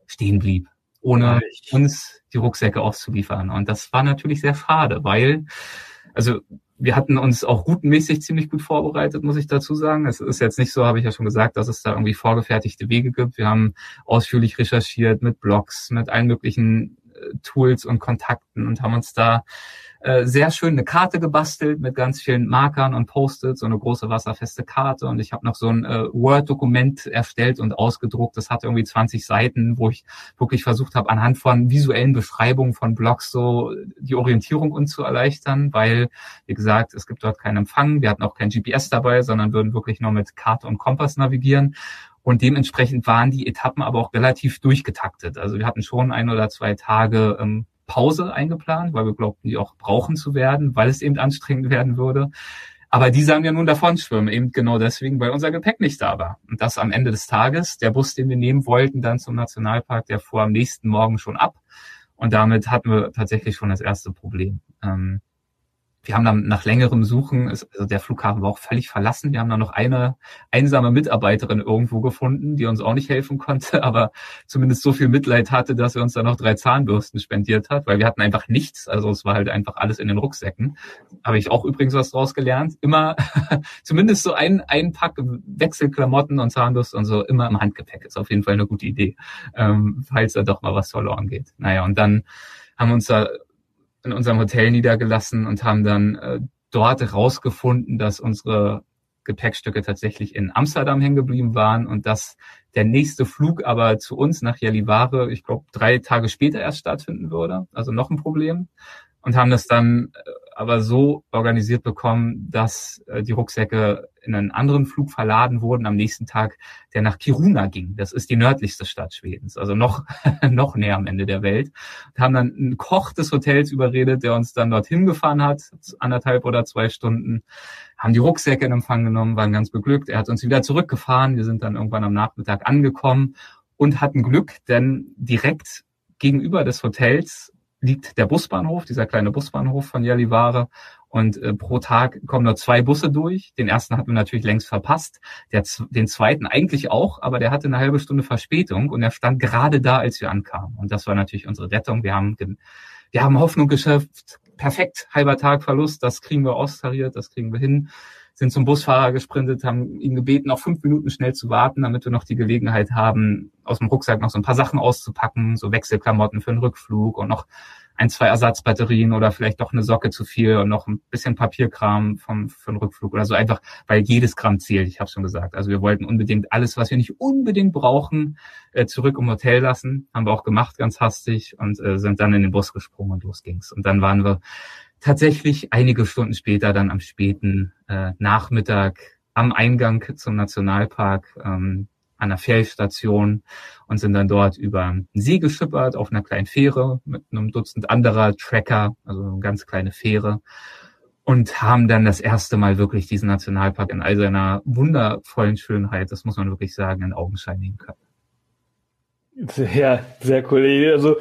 Speaker 3: stehen blieb, ohne uns die Rucksäcke auszuliefern. Und das war natürlich sehr schade, weil, also wir hatten uns auch routenmäßig ziemlich gut vorbereitet, muss ich dazu sagen. Es ist jetzt nicht so, habe ich ja schon gesagt, dass es da irgendwie vorgefertigte Wege gibt. Wir haben ausführlich recherchiert mit Blogs, mit allen möglichen Tools und Kontakten und haben uns da äh, sehr schön eine Karte gebastelt mit ganz vielen Markern und Post-its, so eine große wasserfeste Karte. Und ich habe noch so ein äh, Word-Dokument erstellt und ausgedruckt. Das hatte irgendwie 20 Seiten, wo ich wirklich versucht habe, anhand von visuellen Beschreibungen von Blogs so die Orientierung uns zu erleichtern, weil, wie gesagt, es gibt dort keinen Empfang. Wir hatten auch kein GPS dabei, sondern würden wirklich nur mit Karte und Kompass navigieren. Und dementsprechend waren die Etappen aber auch relativ durchgetaktet. Also wir hatten schon ein oder zwei Tage ähm, Pause eingeplant, weil wir glaubten, die auch brauchen zu werden, weil es eben anstrengend werden würde. Aber die sahen ja nun davon schwimmen, eben genau deswegen, weil unser Gepäck nicht da war. Und das am Ende des Tages, der Bus, den wir nehmen wollten, dann zum Nationalpark, der fuhr am nächsten Morgen schon ab. Und damit hatten wir tatsächlich schon das erste Problem. Ähm, wir haben dann nach längerem Suchen, also der Flughafen war auch völlig verlassen. Wir haben dann noch eine einsame Mitarbeiterin irgendwo gefunden, die uns auch nicht helfen konnte, aber zumindest so viel Mitleid hatte, dass er uns dann noch drei Zahnbürsten spendiert hat, weil wir hatten einfach nichts. Also es war halt einfach alles in den Rucksäcken. Habe ich auch übrigens was draus gelernt. Immer zumindest so ein, ein Pack Wechselklamotten und Zahnbürste und so immer im Handgepäck. Ist auf jeden Fall eine gute Idee, ähm, falls da doch mal was verloren geht. Naja, und dann haben wir uns da in unserem Hotel niedergelassen und haben dann äh, dort rausgefunden, dass unsere Gepäckstücke tatsächlich in Amsterdam hängen geblieben waren und dass der nächste Flug aber zu uns nach Jelivare, ich glaube, drei Tage später erst stattfinden würde. Also noch ein Problem. Und haben das dann äh, aber so organisiert bekommen, dass äh, die Rucksäcke in einen anderen Flug verladen wurden am nächsten Tag, der nach Kiruna ging. Das ist die nördlichste Stadt Schwedens, also noch, noch näher am Ende der Welt. Und haben dann einen Koch des Hotels überredet, der uns dann dorthin gefahren hat, anderthalb oder zwei Stunden, haben die Rucksäcke in Empfang genommen, waren ganz beglückt. Er hat uns wieder zurückgefahren. Wir sind dann irgendwann am Nachmittag angekommen und hatten Glück, denn direkt gegenüber des Hotels liegt der Busbahnhof, dieser kleine Busbahnhof von Jelivare. Und äh, pro Tag kommen nur zwei Busse durch. Den ersten hatten wir natürlich längst verpasst. Der, den zweiten eigentlich auch, aber der hatte eine halbe Stunde Verspätung und er stand gerade da, als wir ankamen. Und das war natürlich unsere Rettung. Wir haben, wir haben Hoffnung geschöpft. Perfekt, halber Tag Verlust, das kriegen wir austariert, das kriegen wir hin. Sind zum Busfahrer gesprintet, haben ihn gebeten, noch fünf Minuten schnell zu warten, damit wir noch die Gelegenheit haben, aus dem Rucksack noch so ein paar Sachen auszupacken, so Wechselklamotten für den Rückflug und noch ein, zwei Ersatzbatterien oder vielleicht doch eine Socke zu viel und noch ein bisschen Papierkram vom, für den Rückflug oder so einfach, weil jedes Gramm zählt, ich habe schon gesagt. Also wir wollten unbedingt alles, was wir nicht unbedingt brauchen, äh, zurück im Hotel lassen. Haben wir auch gemacht, ganz hastig und äh, sind dann in den Bus gesprungen und los ging's. Und dann waren wir tatsächlich einige Stunden später, dann am späten äh, Nachmittag am Eingang zum Nationalpark, ähm, an der Fährstation und sind dann dort über den See geschippert auf einer kleinen Fähre mit einem Dutzend anderer Tracker, also eine ganz kleine Fähre und haben dann das erste Mal wirklich diesen Nationalpark in all seiner wundervollen Schönheit, das muss man wirklich sagen, in Augenschein nehmen können.
Speaker 2: Ja, sehr cool. Also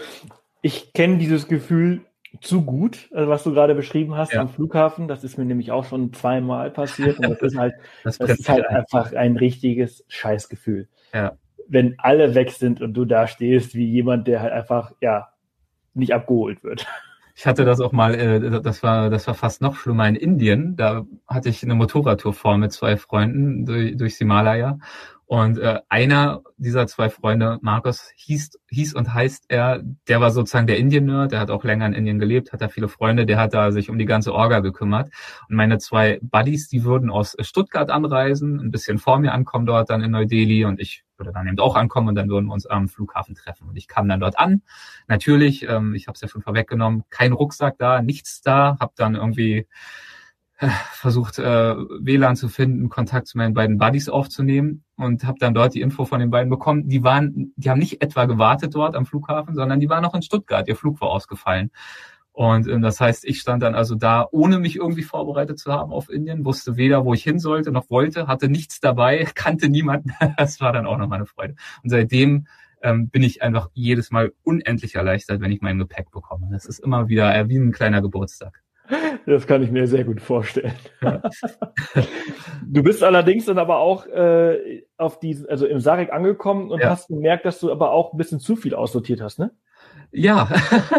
Speaker 2: ich kenne dieses Gefühl zu gut, also was du gerade beschrieben hast ja. am Flughafen. Das ist mir nämlich auch schon zweimal passiert. Und das ist halt, das, das ist halt einfach ein richtiges Scheißgefühl. Ja. Wenn alle weg sind und du da stehst wie jemand, der halt einfach, ja, nicht abgeholt wird.
Speaker 3: Ich hatte das auch mal, äh, das war, das war fast noch schlimmer in Indien. Da hatte ich eine Motorradtour vor mit zwei Freunden durch, durchs Himalaya und äh, einer dieser zwei Freunde, Markus, hieß, hieß und heißt er, der war sozusagen der Indien-Nerd, der hat auch länger in Indien gelebt, hat da viele Freunde, der hat da sich um die ganze Orga gekümmert. Und meine zwei Buddies, die würden aus Stuttgart anreisen, ein bisschen vor mir ankommen dort dann in Neu-Delhi und ich würde dann eben auch ankommen und dann würden wir uns am Flughafen treffen. Und ich kam dann dort an. Natürlich, ähm, ich habe es ja schon vorweggenommen, kein Rucksack da, nichts da, habe dann irgendwie versucht, äh, WLAN zu finden, Kontakt zu meinen beiden Buddies aufzunehmen und habe dann dort die Info von den beiden bekommen. Die waren, die haben nicht etwa gewartet dort am Flughafen, sondern die waren noch in Stuttgart. Ihr Flug war ausgefallen. Und ähm, das heißt, ich stand dann also da, ohne mich irgendwie vorbereitet zu haben auf Indien, wusste weder, wo ich hin sollte noch wollte, hatte nichts dabei, kannte niemanden. Das war dann auch noch meine Freude. Und seitdem ähm, bin ich einfach jedes Mal unendlich erleichtert, wenn ich mein Gepäck bekomme. Das ist immer wieder äh, wie ein kleiner Geburtstag.
Speaker 2: Das kann ich mir sehr gut vorstellen. du bist allerdings dann aber auch äh, auf diesen, also im Sarek angekommen und ja. hast gemerkt, dass du aber auch ein bisschen zu viel aussortiert hast, ne?
Speaker 3: Ja,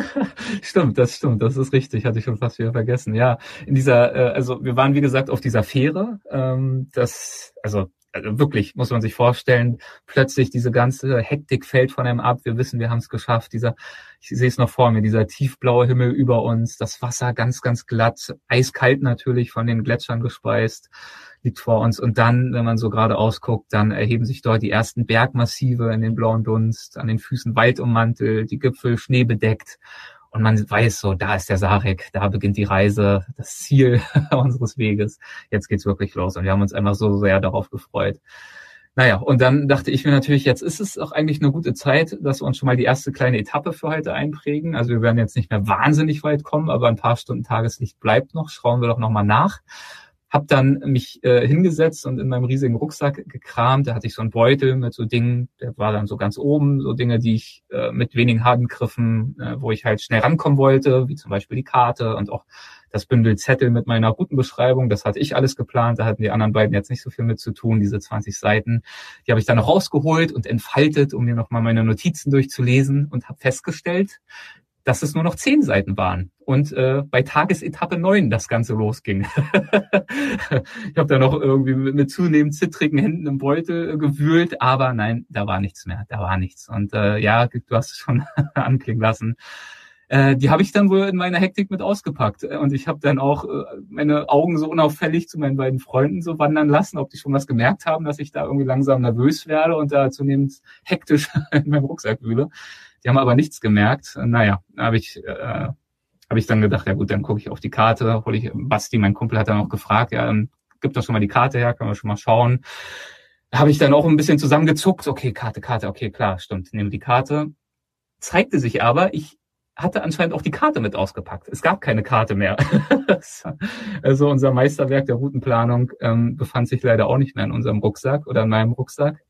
Speaker 3: stimmt, das stimmt, das ist richtig, hatte ich schon fast wieder vergessen. Ja, in dieser, äh, also wir waren wie gesagt auf dieser Fähre. Ähm, das, also also wirklich, muss man sich vorstellen, plötzlich diese ganze Hektik fällt von einem ab. Wir wissen, wir haben es geschafft. Dieser, ich sehe es noch vor mir, dieser tiefblaue Himmel über uns, das Wasser ganz, ganz glatt, eiskalt natürlich von den Gletschern gespeist, liegt vor uns. Und dann, wenn man so gerade ausguckt, dann erheben sich dort die ersten Bergmassive in den blauen Dunst, an den Füßen Wald ummantelt, die Gipfel schneebedeckt und man weiß so, da ist der Sarek, da beginnt die Reise, das Ziel unseres Weges. Jetzt geht's wirklich los und wir haben uns einfach so sehr darauf gefreut. Naja, und dann dachte ich mir natürlich, jetzt ist es auch eigentlich eine gute Zeit, dass wir uns schon mal die erste kleine Etappe für heute einprägen. Also wir werden jetzt nicht mehr wahnsinnig weit kommen, aber ein paar Stunden Tageslicht bleibt noch. Schauen wir doch nochmal nach. Hab dann mich äh, hingesetzt und in meinem riesigen Rucksack gekramt. Da hatte ich so einen Beutel mit so Dingen, der war dann so ganz oben, so Dinge, die ich äh, mit wenigen Handgriffen, äh, wo ich halt schnell rankommen wollte, wie zum Beispiel die Karte und auch das Bündel Zettel mit meiner Routenbeschreibung. Das hatte ich alles geplant. Da hatten die anderen beiden jetzt nicht so viel mit zu tun, diese 20 Seiten. Die habe ich dann noch rausgeholt und entfaltet, um mir nochmal meine Notizen durchzulesen und habe festgestellt, dass es nur noch zehn Seiten waren und äh, bei Tagesetappe neun das Ganze losging. ich habe da noch irgendwie mit, mit, zunehmend zittrigen Händen im Beutel gewühlt, aber nein, da war nichts mehr, da war nichts. Und äh, ja, du hast es schon anklingen lassen. Äh, die habe ich dann wohl in meiner Hektik mit ausgepackt. Und ich habe dann auch äh, meine Augen so unauffällig zu meinen beiden Freunden so wandern lassen, ob die schon was gemerkt haben, dass ich da irgendwie langsam nervös werde und da zunehmend hektisch in meinem Rucksack wühle. Die haben aber nichts gemerkt. Naja, habe ich, äh, hab ich dann gedacht, ja gut, dann gucke ich auf die Karte, hole ich, Basti, mein Kumpel, hat dann auch gefragt, ja, dann gib doch schon mal die Karte her, können wir schon mal schauen. Da habe ich dann auch ein bisschen zusammengezuckt, okay, Karte, Karte, okay, klar, stimmt, nehme die Karte. Zeigte sich aber, ich hatte anscheinend auch die Karte mit ausgepackt. Es gab keine Karte mehr. also unser Meisterwerk der Routenplanung ähm, befand sich leider auch nicht mehr in unserem Rucksack oder in meinem Rucksack.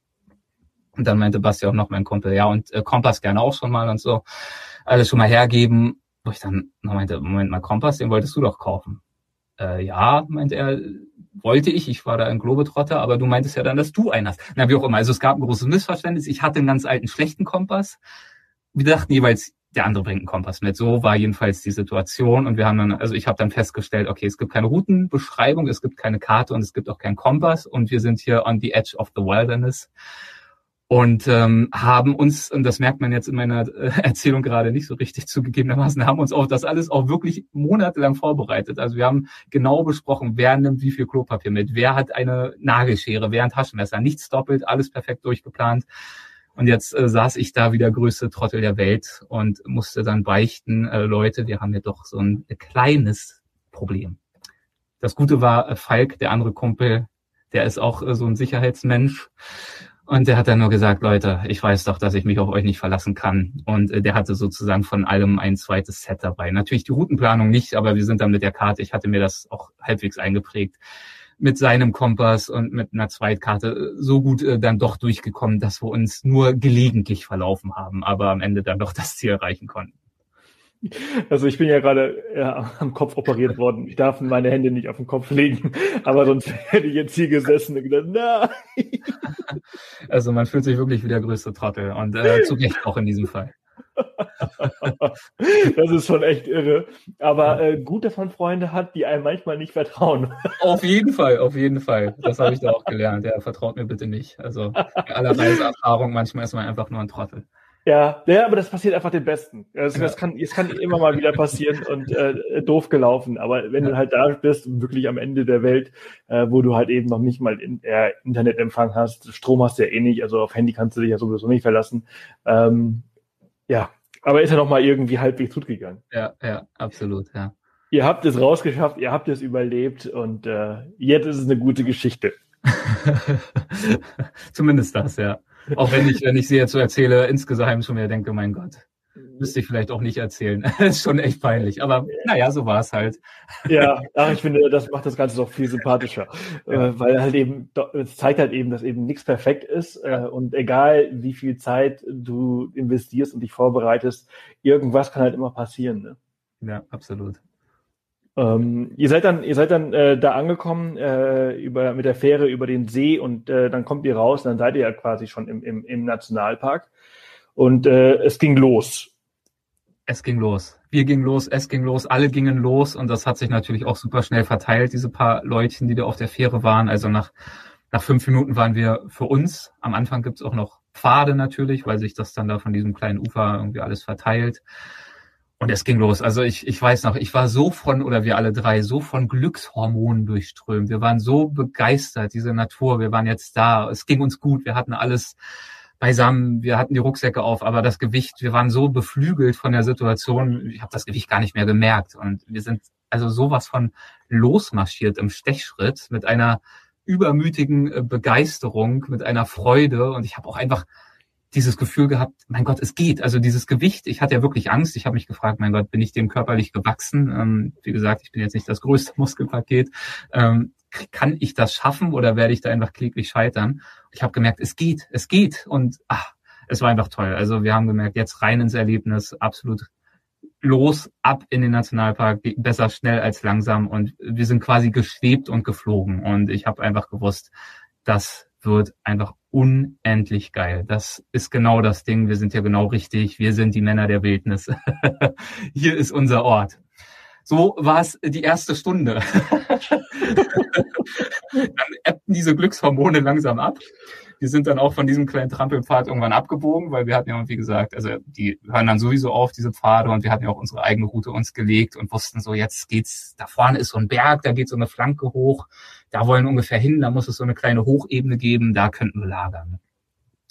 Speaker 3: Und dann meinte Basti auch noch mein Kumpel, ja, und äh, Kompass gerne auch schon mal und so, alles schon mal hergeben. Wo ich dann noch meinte, Moment mal, Kompass, den wolltest du doch kaufen. Äh, ja, meinte er, wollte ich, ich war da ein Globetrotter, aber du meintest ja dann, dass du einen hast. Na, wie auch immer, also es gab ein großes Missverständnis. Ich hatte einen ganz alten, schlechten Kompass. Wir dachten jeweils, der andere bringt einen Kompass mit. So war jedenfalls die Situation und wir haben dann, also ich habe dann festgestellt, okay, es gibt keine Routenbeschreibung, es gibt keine Karte und es gibt auch keinen Kompass und wir sind hier on the edge of the wilderness und ähm, haben uns, und das merkt man jetzt in meiner äh, Erzählung gerade nicht so richtig zugegebenermaßen, haben uns auch das alles auch wirklich monatelang vorbereitet. Also wir haben genau besprochen, wer nimmt wie viel Klopapier mit, wer hat eine Nagelschere, wer ein Taschenmesser, nichts doppelt, alles perfekt durchgeplant. Und jetzt äh, saß ich da wie der größte Trottel der Welt und musste dann beichten, äh, Leute, wir haben ja doch so ein kleines Problem. Das Gute war, äh, Falk, der andere Kumpel, der ist auch äh, so ein Sicherheitsmensch. Und der hat dann nur gesagt, Leute, ich weiß doch, dass ich mich auf euch nicht verlassen kann. Und äh, der hatte sozusagen von allem ein zweites Set dabei. Natürlich die Routenplanung nicht, aber wir sind dann mit der Karte, ich hatte mir das auch halbwegs eingeprägt, mit seinem Kompass und mit einer Zweitkarte äh, so gut äh, dann doch durchgekommen, dass wir uns nur gelegentlich verlaufen haben, aber am Ende dann doch das Ziel erreichen konnten.
Speaker 2: Also ich bin ja gerade ja, am Kopf operiert worden. Ich darf meine Hände nicht auf den Kopf legen, aber sonst hätte ich jetzt hier gesessen und gedacht, nein.
Speaker 3: Also man fühlt sich wirklich wie der größte Trottel und äh, zu Recht auch in diesem Fall.
Speaker 2: das ist schon echt irre. Aber äh, gut, dass man Freunde hat, die einem manchmal nicht vertrauen.
Speaker 3: Auf jeden Fall, auf jeden Fall. Das habe ich da auch gelernt. Ja, vertraut mir bitte nicht. Also bei aller Reiseerfahrung, manchmal ist man einfach nur ein Trottel.
Speaker 2: Ja, ja, aber das passiert einfach den Besten. Also, das kann, es kann immer mal wieder passieren und äh, doof gelaufen. Aber wenn du halt da bist, wirklich am Ende der Welt, äh, wo du halt eben noch nicht mal in, äh, Internetempfang hast, Strom hast du ja eh nicht, also auf Handy kannst du dich ja sowieso nicht verlassen. Ähm, ja, aber ist ja noch mal irgendwie halbwegs gut gegangen.
Speaker 3: Ja, ja, absolut, ja.
Speaker 2: Ihr habt es rausgeschafft, ihr habt es überlebt und äh, jetzt ist es eine gute Geschichte.
Speaker 3: Zumindest das, ja. Auch wenn ich, wenn ich sie jetzt so erzähle, insgesamt schon wieder denke, mein Gott, müsste ich vielleicht auch nicht erzählen. ist schon echt peinlich. Aber naja, so war es halt.
Speaker 2: Ja, ach, ich finde, das macht das Ganze doch viel sympathischer. Ja. Äh, weil halt eben, es zeigt halt eben, dass eben nichts perfekt ist. Äh, und egal wie viel Zeit du investierst und dich vorbereitest, irgendwas kann halt immer passieren. Ne?
Speaker 3: Ja, absolut.
Speaker 2: Ähm, ihr seid dann, ihr seid dann äh, da angekommen äh, über mit der Fähre über den See und äh, dann kommt ihr raus, und dann seid ihr ja quasi schon im, im, im Nationalpark und äh, es ging los.
Speaker 3: Es ging los. Wir gingen los, es ging los, alle gingen los und das hat sich natürlich auch super schnell verteilt, diese paar Leutchen, die da auf der Fähre waren. Also nach, nach fünf Minuten waren wir für uns. Am Anfang gibt's auch noch Pfade natürlich, weil sich das dann da von diesem kleinen Ufer irgendwie alles verteilt. Und es ging los. Also ich, ich weiß noch, ich war so von, oder wir alle drei, so von Glückshormonen durchströmt. Wir waren so begeistert, diese Natur. Wir waren jetzt da. Es ging uns gut. Wir hatten alles beisammen. Wir hatten die Rucksäcke auf, aber das Gewicht, wir waren so beflügelt von der Situation. Ich habe das Gewicht gar nicht mehr gemerkt. Und wir sind also sowas von losmarschiert im Stechschritt mit einer übermütigen äh, Begeisterung, mit einer Freude. Und ich habe auch einfach dieses Gefühl gehabt, mein Gott, es geht. Also dieses Gewicht, ich hatte ja wirklich Angst. Ich habe mich gefragt, mein Gott, bin ich dem körperlich gewachsen? Ähm, wie gesagt, ich bin jetzt nicht das größte Muskelpaket. Ähm, kann ich das schaffen oder werde ich da einfach kläglich scheitern? Ich habe gemerkt, es geht, es geht. Und ach, es war einfach toll. Also wir haben gemerkt, jetzt rein ins Erlebnis, absolut los, ab in den Nationalpark, besser schnell als langsam. Und wir sind quasi geschwebt und geflogen. Und ich habe einfach gewusst, das wird einfach unendlich geil. Das ist genau das Ding. Wir sind ja genau richtig. Wir sind die Männer der Wildnis. Hier ist unser Ort. So war es die erste Stunde. dann ebbten diese Glückshormone langsam ab wir sind dann auch von diesem kleinen Trampelpfad irgendwann abgebogen, weil wir hatten ja, wie gesagt, also die hören dann sowieso auf, diese Pfade, und wir hatten ja auch unsere eigene Route uns gelegt und wussten so, jetzt geht's, da vorne ist so ein Berg, da geht so eine Flanke hoch, da wollen ungefähr hin, da muss es so eine kleine Hochebene geben, da könnten wir lagern.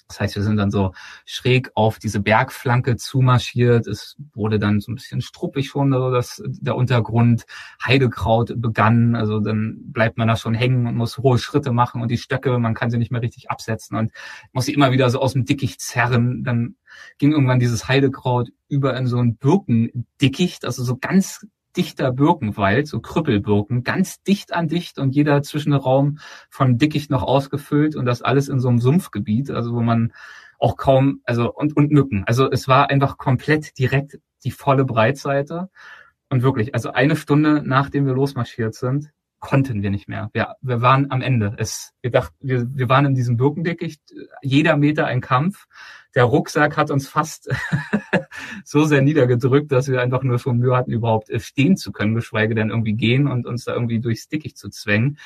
Speaker 3: Das heißt, wir sind dann so schräg auf diese Bergflanke zumarschiert. Es wurde dann so ein bisschen struppig schon, also das, der Untergrund. Heidekraut begann, also dann bleibt man da schon hängen und muss hohe Schritte machen und die Stöcke, man kann sie nicht mehr richtig absetzen und muss sie immer wieder so aus dem Dickicht zerren. Dann ging irgendwann dieses Heidekraut über in so ein Birkendickicht, also so ganz dichter Birkenwald, so Krüppelbirken, ganz dicht an dicht und jeder Zwischenraum von Dickicht noch ausgefüllt und das alles in so einem Sumpfgebiet, also wo man auch kaum, also und, und Mücken. Also es war einfach komplett direkt die volle Breitseite. Und wirklich, also eine Stunde nachdem wir losmarschiert sind, konnten wir nicht mehr. Wir, wir waren am Ende. Es, wir dachten, wir, wir waren in diesem Birkendickicht, jeder Meter ein Kampf. der Rucksack hat uns fast so sehr niedergedrückt, dass wir einfach nur schon Mühe hatten, überhaupt äh, stehen zu können, geschweige denn irgendwie gehen und uns da irgendwie durchs Dickicht zu zwängen.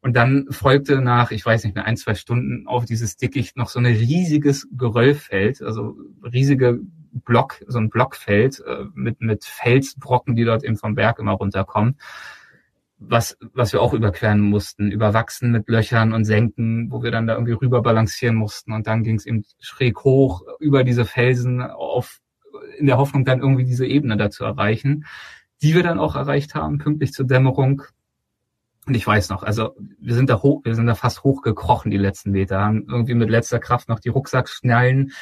Speaker 3: Und dann folgte nach, ich weiß nicht mehr, ein, zwei Stunden auf dieses Dickicht noch so ein riesiges Geröllfeld, also riesige Block, so ein Blockfeld äh, mit, mit Felsbrocken, die dort eben vom Berg immer runterkommen was, was wir auch überqueren mussten, überwachsen mit Löchern und Senken, wo wir dann da irgendwie rüber balancieren mussten. Und dann ging es eben schräg hoch über diese Felsen auf, in der Hoffnung, dann irgendwie diese Ebene da zu erreichen, die wir dann auch erreicht haben, pünktlich zur Dämmerung. Und ich weiß noch, also wir sind da hoch, wir sind da fast hochgekrochen die letzten Meter, haben irgendwie mit letzter Kraft noch die Rucksackschnallen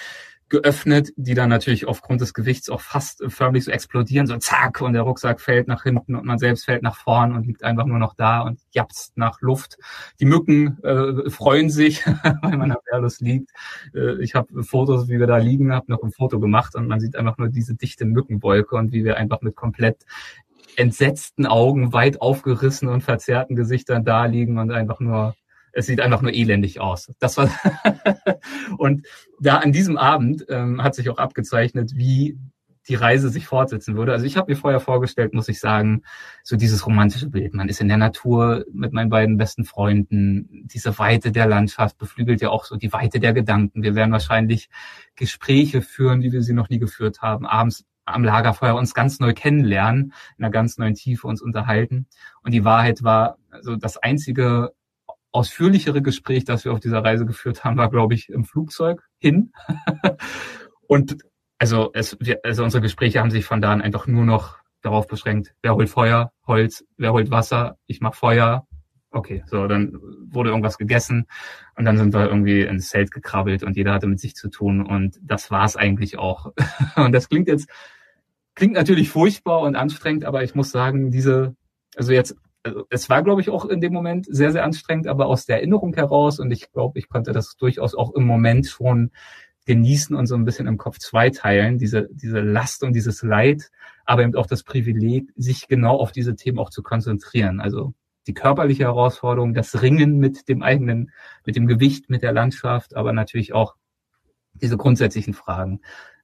Speaker 3: geöffnet, die dann natürlich aufgrund des Gewichts auch fast förmlich so explodieren, so zack, und der Rucksack fällt nach hinten und man selbst fällt nach vorn und liegt einfach nur noch da und japst nach Luft. Die Mücken äh, freuen sich, weil man am Wehrlos liegt. Äh, ich habe Fotos, wie wir da liegen, habe noch ein Foto gemacht und man sieht einfach nur diese dichte Mückenwolke und wie wir einfach mit komplett entsetzten Augen, weit aufgerissen und verzerrten Gesichtern da liegen und einfach nur es sieht einfach nur elendig aus. Das war und da an diesem Abend ähm, hat sich auch abgezeichnet, wie die Reise sich fortsetzen würde. Also ich habe mir vorher vorgestellt, muss ich sagen, so dieses romantische Bild. Man ist in der Natur mit meinen beiden besten Freunden. Diese Weite der Landschaft beflügelt ja auch so die Weite der Gedanken. Wir werden wahrscheinlich Gespräche führen, wie wir sie noch nie geführt haben. Abends am Lagerfeuer uns ganz neu kennenlernen, in einer ganz neuen Tiefe uns unterhalten. Und die Wahrheit war, also das einzige ausführlichere Gespräch, das wir auf dieser Reise geführt haben, war, glaube ich, im Flugzeug hin. und also, es, wir, also unsere Gespräche haben sich von da an einfach nur noch darauf beschränkt, wer holt Feuer, Holz, wer holt Wasser, ich mach Feuer. Okay, so, dann wurde irgendwas gegessen und dann sind wir irgendwie ins Zelt gekrabbelt und jeder hatte mit sich zu tun und das war es eigentlich auch. und das klingt jetzt, klingt natürlich furchtbar und anstrengend, aber ich muss sagen, diese, also jetzt also es war, glaube ich, auch in dem Moment sehr, sehr anstrengend, aber aus der Erinnerung heraus und ich glaube, ich konnte das durchaus auch im Moment schon genießen und so ein bisschen im Kopf zweiteilen, diese, diese Last und dieses Leid, aber eben auch das Privileg, sich genau auf diese Themen auch zu konzentrieren. Also die körperliche Herausforderung, das Ringen mit dem eigenen, mit dem Gewicht, mit der Landschaft, aber natürlich auch diese grundsätzlichen Fragen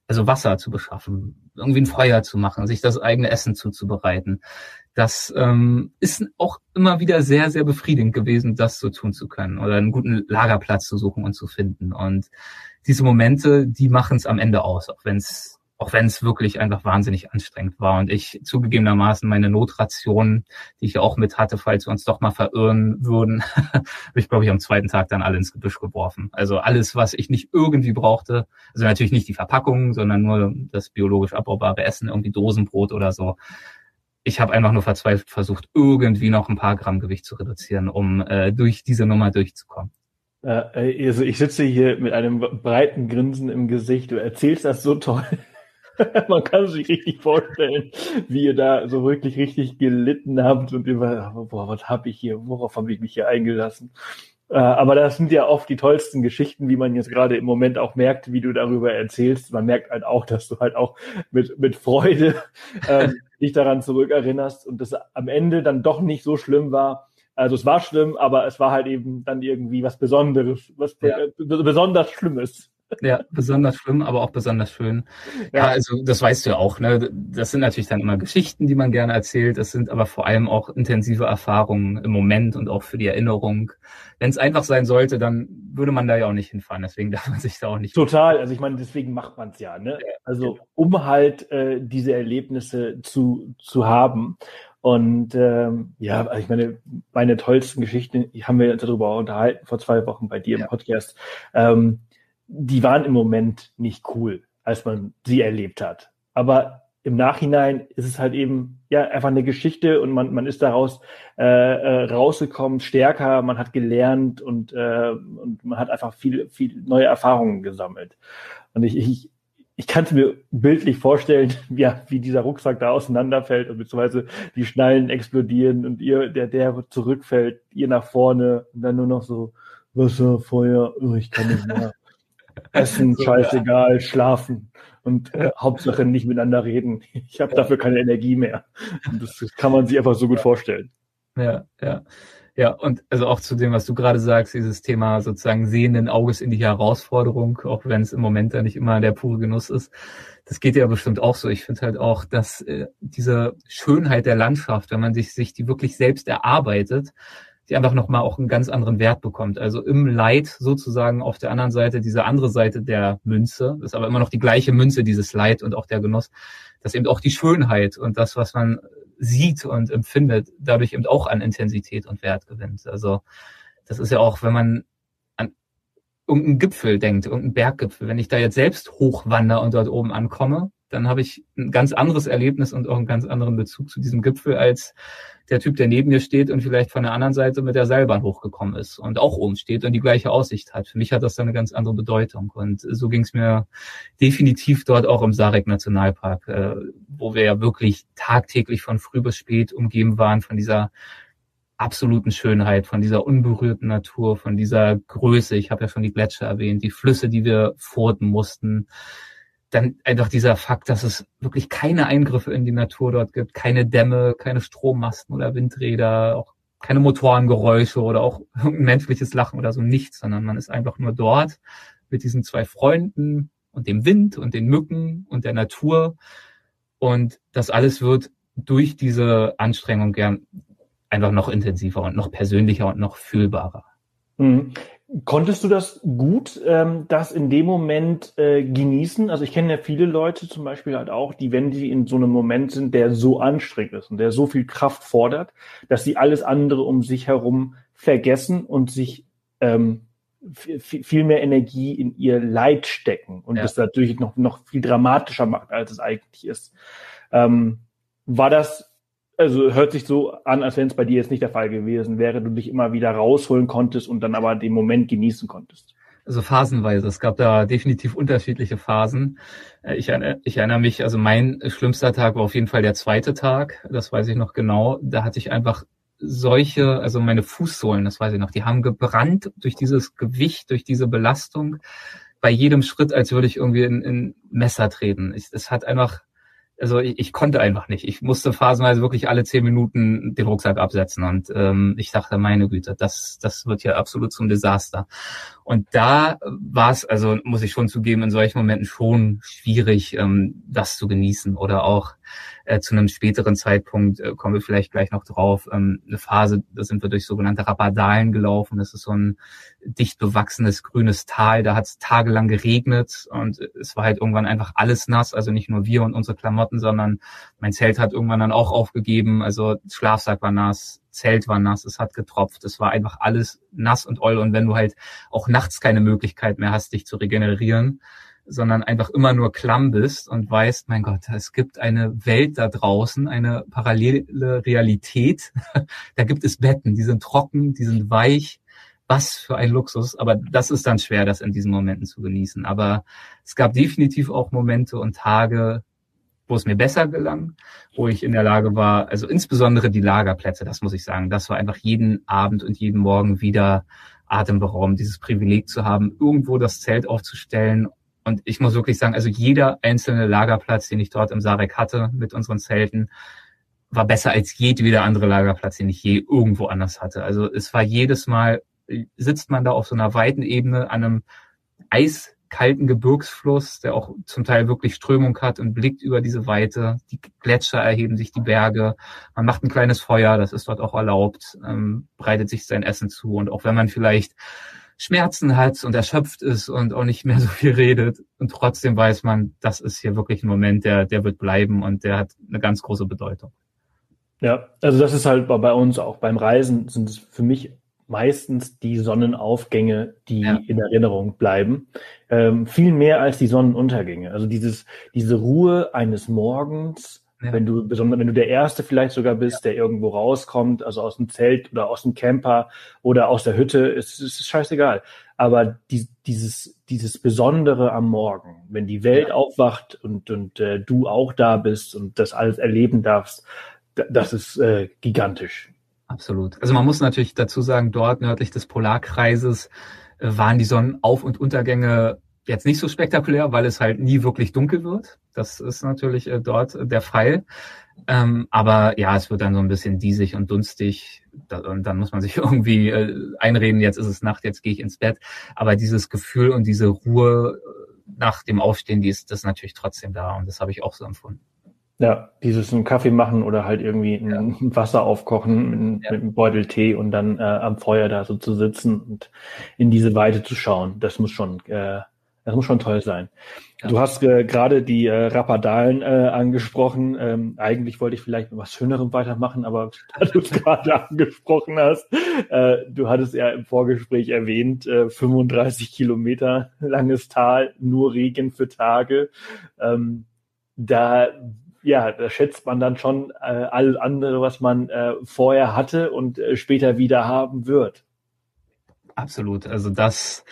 Speaker 3: also Wasser zu beschaffen, irgendwie ein Feuer zu machen, sich das eigene Essen zuzubereiten. Das ähm, ist auch immer wieder sehr, sehr befriedigend gewesen, das so tun zu können oder einen guten Lagerplatz zu suchen und zu finden. Und diese Momente, die machen es am Ende aus, auch wenn es auch wenn es wirklich einfach wahnsinnig anstrengend war und ich zugegebenermaßen meine Notration, die ich ja auch mit hatte, falls wir uns doch mal verirren würden, habe ich, glaube ich, am zweiten Tag dann alle ins Gebüsch geworfen. Also alles, was ich nicht irgendwie brauchte, also natürlich nicht die Verpackung, sondern nur das biologisch abbaubare Essen, irgendwie Dosenbrot oder so. Ich habe einfach nur verzweifelt versucht, irgendwie noch ein paar Gramm Gewicht zu reduzieren, um äh, durch diese Nummer durchzukommen.
Speaker 2: Äh, also ich sitze hier mit einem breiten Grinsen im Gesicht. Du erzählst das so toll. Man kann sich richtig vorstellen, wie ihr da so wirklich richtig gelitten habt und immer, boah, was habe ich hier, worauf habe ich mich hier eingelassen? Äh, aber das sind ja oft die tollsten Geschichten, wie man jetzt gerade im Moment auch merkt, wie du darüber erzählst. Man merkt halt auch, dass du halt auch mit, mit Freude ähm, dich daran zurückerinnerst und das am Ende dann doch nicht so schlimm war. Also es war schlimm, aber es war halt eben dann irgendwie was Besonderes, was ja. besonders Schlimmes.
Speaker 3: Ja, besonders schlimm, aber auch besonders schön. Ja. ja, also das weißt du ja auch. Ne? Das sind natürlich dann immer Geschichten, die man gerne erzählt. Das sind aber vor allem auch intensive Erfahrungen im Moment und auch für die Erinnerung. Wenn es einfach sein sollte, dann würde man da ja auch nicht hinfahren. Deswegen darf man sich da auch nicht.
Speaker 2: Total. Also ich meine, deswegen macht man es ja. Ne? Also genau. um halt äh, diese Erlebnisse zu zu haben. Und ähm, ja, also ich meine, meine tollsten Geschichten, die haben wir uns darüber unterhalten vor zwei Wochen bei dir ja. im Podcast. Ähm, die waren im Moment nicht cool, als man sie erlebt hat. Aber im Nachhinein ist es halt eben ja einfach eine Geschichte und man, man ist daraus äh, äh, rausgekommen, stärker, man hat gelernt und, äh, und man hat einfach viel, viel neue Erfahrungen gesammelt. Und ich, ich, ich kann es mir bildlich vorstellen, ja, wie dieser Rucksack da auseinanderfällt und beziehungsweise die Schnallen explodieren und ihr, der, der zurückfällt, ihr nach vorne und dann nur noch so Wasser, Feuer, oh, ich kann nicht mehr. Essen, scheißegal, schlafen und äh, Hauptsache nicht miteinander reden. Ich habe dafür keine Energie mehr. Und das, kann man sich einfach so gut vorstellen.
Speaker 3: Ja, ja. Ja, und also auch zu dem, was du gerade sagst, dieses Thema sozusagen sehenden Auges in die Herausforderung, auch wenn es im Moment da nicht immer der pure Genuss ist. Das geht ja bestimmt auch so. Ich finde halt auch, dass äh, diese Schönheit der Landschaft, wenn man sich, sich die wirklich selbst erarbeitet, die einfach nochmal auch einen ganz anderen Wert bekommt. Also im Leid sozusagen auf der anderen Seite, diese andere Seite der Münze, ist aber immer noch die gleiche Münze, dieses Leid und auch der Genuss, dass eben auch die Schönheit und das, was man sieht und empfindet, dadurch eben auch an Intensität und Wert gewinnt. Also das ist ja auch, wenn man an irgendeinen Gipfel denkt, irgendeinen Berggipfel, wenn ich da jetzt selbst hochwandere und dort oben ankomme, dann habe ich ein ganz anderes Erlebnis und auch einen ganz anderen Bezug zu diesem Gipfel als der Typ, der neben mir steht und vielleicht von der anderen Seite mit der Seilbahn hochgekommen ist und auch oben steht und die gleiche Aussicht hat. Für mich hat das dann eine ganz andere Bedeutung. Und so ging es mir definitiv dort auch im Sarek Nationalpark, äh, wo wir ja wirklich tagtäglich von früh bis spät umgeben waren von dieser absoluten Schönheit, von dieser unberührten Natur, von dieser Größe. Ich habe ja schon die Gletscher erwähnt, die Flüsse, die wir furten mussten dann einfach dieser Fakt, dass es wirklich keine Eingriffe in die Natur dort gibt, keine Dämme, keine Strommasten oder Windräder, auch keine Motorengeräusche oder auch menschliches Lachen oder so nichts, sondern man ist einfach nur dort mit diesen zwei Freunden und dem Wind und den Mücken und der Natur. Und das alles wird durch diese Anstrengung gern einfach noch intensiver und noch persönlicher und noch fühlbarer.
Speaker 2: Konntest du das gut, ähm, das in dem Moment äh, genießen? Also ich kenne ja viele Leute zum Beispiel halt auch, die, wenn die in so einem Moment sind, der so anstrengend ist und der so viel Kraft fordert, dass sie alles andere um sich herum vergessen und sich ähm, viel mehr Energie in ihr Leid stecken und ja. das natürlich noch, noch viel dramatischer macht, als es eigentlich ist. Ähm, war das also hört sich so an, als wenn es bei dir jetzt nicht der Fall gewesen wäre, du dich immer wieder rausholen konntest und dann aber den Moment genießen konntest.
Speaker 3: Also phasenweise. Es gab da definitiv unterschiedliche Phasen. Äh, ich, ich erinnere mich, also mein schlimmster Tag war auf jeden Fall der zweite Tag. Das weiß ich noch genau. Da hatte ich einfach solche, also meine Fußsohlen, das weiß ich noch, die haben gebrannt durch dieses Gewicht, durch diese Belastung. Bei jedem Schritt, als würde ich irgendwie in, in Messer treten. Es hat einfach also ich, ich konnte einfach nicht. Ich musste phasenweise wirklich alle zehn Minuten den Rucksack absetzen und ähm, ich dachte, meine Güte, das, das wird ja absolut zum Desaster. Und da war es, also muss ich schon zugeben, in solchen Momenten schon schwierig, ähm, das zu genießen oder auch äh, zu einem späteren Zeitpunkt, äh, kommen wir vielleicht gleich noch drauf, ähm, eine Phase, da sind wir durch sogenannte Rabadalen gelaufen. Das ist so ein dicht bewachsenes grünes Tal. Da hat es tagelang geregnet und es war halt irgendwann einfach alles nass. Also nicht nur wir und unsere Klamotten, sondern mein Zelt hat irgendwann dann auch aufgegeben. Also Schlafsack war nass, Zelt war nass, es hat getropft, es war einfach alles nass und oll. Und wenn du halt auch nachts keine Möglichkeit mehr hast, dich zu regenerieren, sondern einfach immer nur klamm bist und weißt, mein Gott, es gibt eine Welt da draußen, eine parallele Realität. da gibt es Betten, die sind trocken, die sind weich. Was für ein Luxus. Aber das ist dann schwer, das in diesen Momenten zu genießen. Aber es gab definitiv auch Momente und Tage, wo es mir besser gelang, wo ich in der Lage war, also insbesondere die Lagerplätze, das muss ich sagen, das war einfach jeden Abend und jeden Morgen wieder atemberaubend, dieses Privileg zu haben, irgendwo das Zelt aufzustellen und ich muss wirklich sagen, also jeder einzelne Lagerplatz, den ich dort im Sarek hatte mit unseren Zelten, war besser als jedweder andere Lagerplatz, den ich je irgendwo anders hatte. Also es war jedes Mal, sitzt man da auf so einer weiten Ebene an einem eiskalten Gebirgsfluss, der auch zum Teil wirklich Strömung hat und blickt über diese Weite. Die Gletscher erheben sich, die Berge. Man macht ein kleines Feuer, das ist dort auch erlaubt, ähm, bereitet sich sein Essen zu. Und auch wenn man vielleicht Schmerzen hat und erschöpft ist und auch nicht mehr so viel redet. Und trotzdem weiß man, das ist hier wirklich ein Moment, der, der wird bleiben und der hat eine ganz große Bedeutung.
Speaker 2: Ja, also das ist halt bei uns auch beim Reisen sind es für mich meistens die Sonnenaufgänge, die ja. in Erinnerung bleiben. Ähm, viel mehr als die Sonnenuntergänge. Also dieses, diese Ruhe eines Morgens, ja. Wenn du besonders, wenn du der Erste vielleicht sogar bist, ja. der irgendwo rauskommt, also aus dem Zelt oder aus dem Camper oder aus der Hütte, ist, ist scheißegal. Aber die, dieses, dieses Besondere am Morgen, wenn die Welt ja. aufwacht und, und äh, du auch da bist und das alles erleben darfst, das ist äh, gigantisch.
Speaker 3: Absolut. Also man muss natürlich dazu sagen, dort nördlich des Polarkreises äh, waren die Sonnenauf- und Untergänge jetzt nicht so spektakulär, weil es halt nie wirklich dunkel wird. Das ist natürlich äh, dort der Fall. Ähm, aber ja, es wird dann so ein bisschen diesig und dunstig. und dann muss man sich irgendwie äh, einreden, jetzt ist es Nacht, jetzt gehe ich ins Bett. Aber dieses Gefühl und diese Ruhe nach dem Aufstehen, die ist das ist natürlich trotzdem da und das habe ich auch so empfunden.
Speaker 2: Ja, dieses einen Kaffee machen oder halt irgendwie ein ja. Wasser aufkochen mit, ja. mit, einem Beutel Tee und dann äh, am Feuer da so zu sitzen und in diese Weite zu schauen, das muss schon, äh, das muss schon toll sein. Ja. Du hast äh, gerade die äh, Rapadalen äh, angesprochen. Ähm, eigentlich wollte ich vielleicht mit was Schönerem weitermachen, aber da du es gerade angesprochen hast, äh, du hattest ja im Vorgespräch erwähnt, äh, 35 Kilometer langes Tal, nur Regen für Tage. Ähm, da ja, da schätzt man dann schon äh, alles andere, was man äh, vorher hatte und äh, später wieder haben wird.
Speaker 3: Absolut. Also das,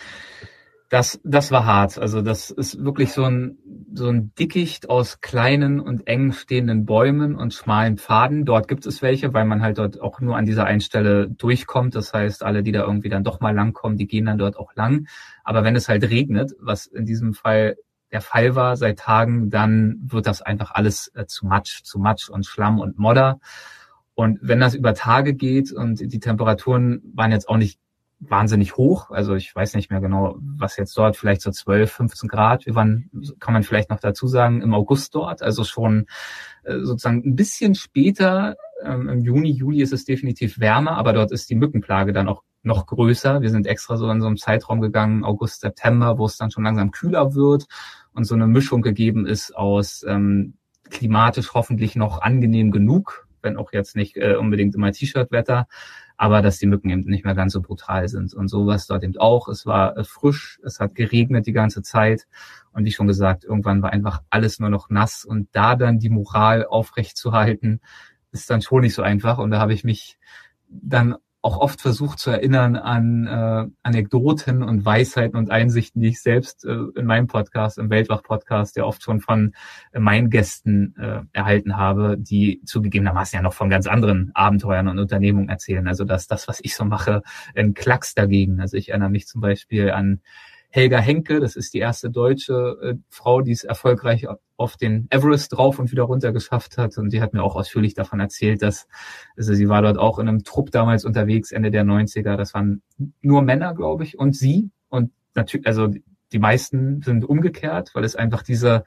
Speaker 3: das, das war hart. Also das ist wirklich so ein, so ein Dickicht aus kleinen und eng stehenden Bäumen und schmalen Pfaden. Dort gibt es welche, weil man halt dort auch nur an dieser einen Stelle durchkommt. Das heißt, alle, die da irgendwie dann doch mal langkommen, die gehen dann dort auch lang. Aber wenn es halt regnet, was in diesem Fall der Fall war seit Tagen, dann wird das einfach alles äh, zu Matsch, zu Matsch und Schlamm und Modder. Und wenn das über Tage geht und die Temperaturen waren jetzt auch nicht wahnsinnig hoch, also ich weiß nicht mehr genau, was jetzt dort, vielleicht so 12, 15 Grad, waren, kann man vielleicht noch dazu sagen, im August dort, also schon äh, sozusagen ein bisschen später, ähm, im Juni, Juli ist es definitiv wärmer, aber dort ist die Mückenplage dann auch noch größer. Wir sind extra so in so einem Zeitraum gegangen, August, September, wo es dann schon langsam kühler wird und so eine Mischung gegeben ist aus ähm, klimatisch hoffentlich noch angenehm genug, wenn auch jetzt nicht äh, unbedingt immer T-Shirt-Wetter, aber dass die Mücken eben nicht mehr ganz so brutal sind. Und sowas dort eben auch. Es war äh, frisch, es hat geregnet die ganze Zeit. Und wie schon gesagt, irgendwann war einfach alles nur noch nass. Und da dann die Moral aufrecht zu halten, ist dann schon nicht so einfach. Und da habe ich mich dann auch oft versucht zu erinnern an äh, Anekdoten und Weisheiten und Einsichten, die ich selbst äh, in meinem Podcast, im Weltwach-Podcast, ja oft schon von äh, meinen Gästen äh, erhalten habe, die zugegebenermaßen ja noch von ganz anderen Abenteuern und Unternehmungen erzählen. Also dass das, was ich so mache, ein Klacks dagegen. Also ich erinnere mich zum Beispiel an Helga Henke, das ist die erste deutsche äh, Frau, die es erfolgreich auf den Everest drauf und wieder runter geschafft hat. Und die hat mir auch ausführlich davon erzählt, dass also sie war dort auch in einem Trupp damals unterwegs, Ende der 90er. Das waren nur Männer, glaube ich, und sie. Und natürlich, also die meisten sind umgekehrt, weil es einfach diese,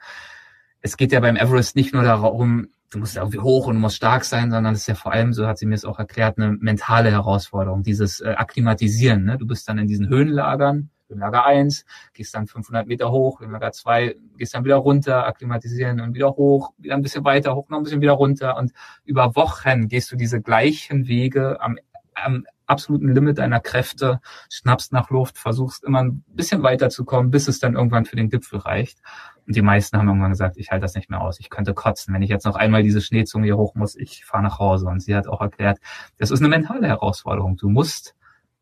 Speaker 3: es geht ja beim Everest nicht nur darum, du musst irgendwie hoch und du musst stark sein, sondern es ist ja vor allem, so hat sie mir es auch erklärt, eine mentale Herausforderung, dieses äh, Akklimatisieren. Ne? Du bist dann in diesen Höhenlagern, Höhenlager 1, gehst dann 500 Meter hoch, Höhenlager 2, gehst dann wieder runter, akklimatisieren und wieder hoch, wieder ein bisschen weiter hoch, noch ein bisschen wieder runter und über Wochen gehst du diese gleichen Wege am, am absoluten Limit deiner Kräfte, schnappst nach Luft, versuchst immer ein bisschen weiter zu kommen, bis es dann irgendwann für den Gipfel reicht. Und die meisten haben irgendwann gesagt, ich halte das nicht mehr aus, ich könnte kotzen. Wenn ich jetzt noch einmal diese Schneezunge hier hoch muss, ich fahre nach Hause. Und sie hat auch erklärt, das ist eine mentale Herausforderung. Du musst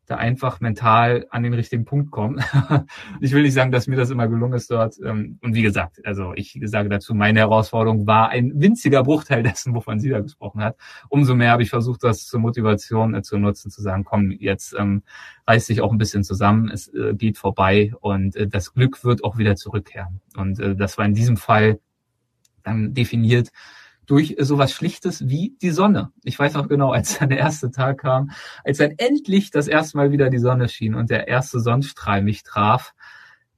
Speaker 3: da einfach mental an den richtigen Punkt kommen. ich will nicht sagen, dass mir das immer gelungen ist dort. Ähm, und wie gesagt, also ich sage dazu, meine Herausforderung war ein winziger Bruchteil dessen, wovon sie da gesprochen hat. Umso mehr habe ich versucht, das zur Motivation äh, zu nutzen, zu sagen, komm, jetzt ähm, reiß dich auch ein bisschen zusammen, es äh, geht vorbei und äh, das Glück wird auch wieder zurückkehren. Und äh, das war in diesem Fall dann definiert durch sowas Schlichtes wie die Sonne. Ich weiß auch genau, als dann der erste Tag kam, als dann endlich das erste Mal wieder die Sonne schien und der erste Sonnenstrahl mich traf,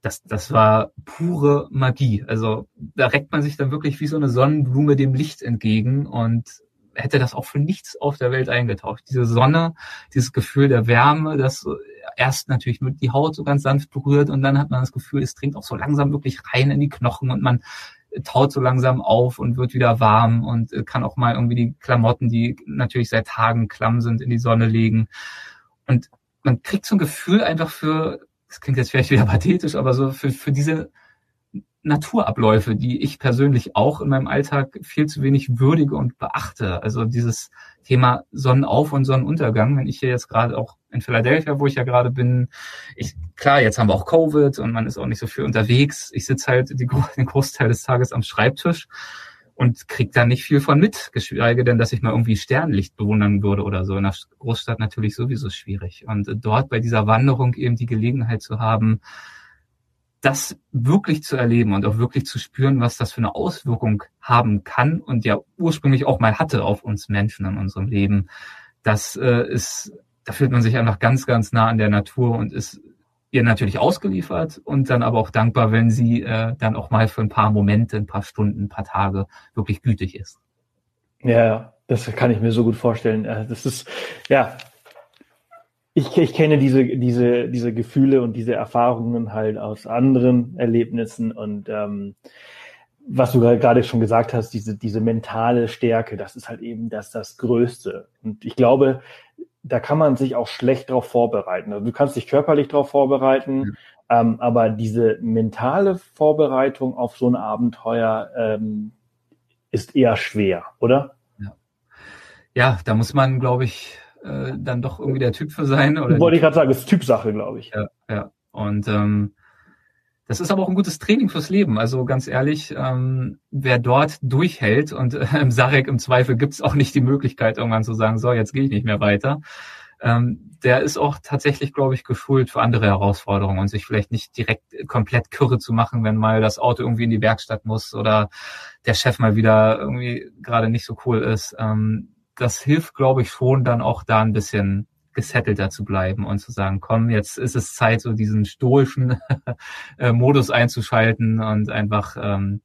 Speaker 3: das, das war pure Magie. Also da reckt man sich dann wirklich wie so eine Sonnenblume dem Licht entgegen und hätte das auch für nichts auf der Welt eingetauscht. Diese Sonne, dieses Gefühl der Wärme, das erst natürlich mit die Haut so ganz sanft berührt und dann hat man das Gefühl, es dringt auch so langsam wirklich rein in die Knochen und man taut so langsam auf und wird wieder warm und äh, kann auch mal irgendwie die Klamotten, die natürlich seit Tagen klamm sind, in die Sonne legen. Und man kriegt so ein Gefühl einfach für, das klingt jetzt vielleicht wieder pathetisch, aber so für, für diese Naturabläufe, die ich persönlich auch in meinem Alltag viel zu wenig würdige und beachte. Also dieses Thema Sonnenauf- und Sonnenuntergang, wenn ich hier jetzt gerade auch in Philadelphia, wo ich ja gerade bin, ich, klar, jetzt haben wir auch Covid und man ist auch nicht so viel unterwegs. Ich sitze halt die, den Großteil des Tages am Schreibtisch und krieg da nicht viel von mit, geschweige denn, dass ich mal irgendwie Sternlicht bewundern würde oder so. In der Großstadt natürlich sowieso schwierig. Und dort bei dieser Wanderung eben die Gelegenheit zu haben, das wirklich zu erleben und auch wirklich zu spüren, was das für eine Auswirkung haben kann und ja ursprünglich auch mal hatte auf uns Menschen in unserem Leben, das äh, ist, da fühlt man sich einfach ganz, ganz nah an der Natur und ist ihr natürlich ausgeliefert und dann aber auch dankbar, wenn sie äh, dann auch mal für ein paar Momente, ein paar Stunden, ein paar Tage wirklich gütig ist.
Speaker 2: Ja, das kann ich mir so gut vorstellen. Äh, das ist, ja, ich, ich kenne diese, diese, diese Gefühle und diese Erfahrungen halt aus anderen Erlebnissen und ähm, was du gerade schon gesagt hast, diese, diese mentale Stärke, das ist halt eben das, das Größte. Und ich glaube, da kann man sich auch schlecht darauf vorbereiten. Also du kannst dich körperlich darauf vorbereiten, mhm. ähm, aber diese mentale Vorbereitung auf so ein Abenteuer ähm, ist eher schwer, oder?
Speaker 3: Ja, ja da muss man, glaube ich, äh, dann doch irgendwie der Typ für sein. Oder
Speaker 2: Wollte ich gerade sagen, ist Typsache, glaube ich.
Speaker 3: Ja, ja. Und ähm, das ist aber auch ein gutes Training fürs Leben. Also ganz ehrlich, ähm, wer dort durchhält und äh, im Sarek im Zweifel gibt's auch nicht die Möglichkeit, irgendwann zu sagen, so, jetzt gehe ich nicht mehr weiter. Ähm, der ist auch tatsächlich, glaube ich, geschult für andere Herausforderungen und sich vielleicht nicht direkt komplett kürre zu machen, wenn mal das Auto irgendwie in die Werkstatt muss oder der Chef mal wieder irgendwie gerade nicht so cool ist. Ähm, das hilft, glaube ich, schon dann auch da ein bisschen gesettelter zu bleiben und zu sagen, komm, jetzt ist es Zeit, so diesen stoischen äh, Modus einzuschalten und einfach ähm,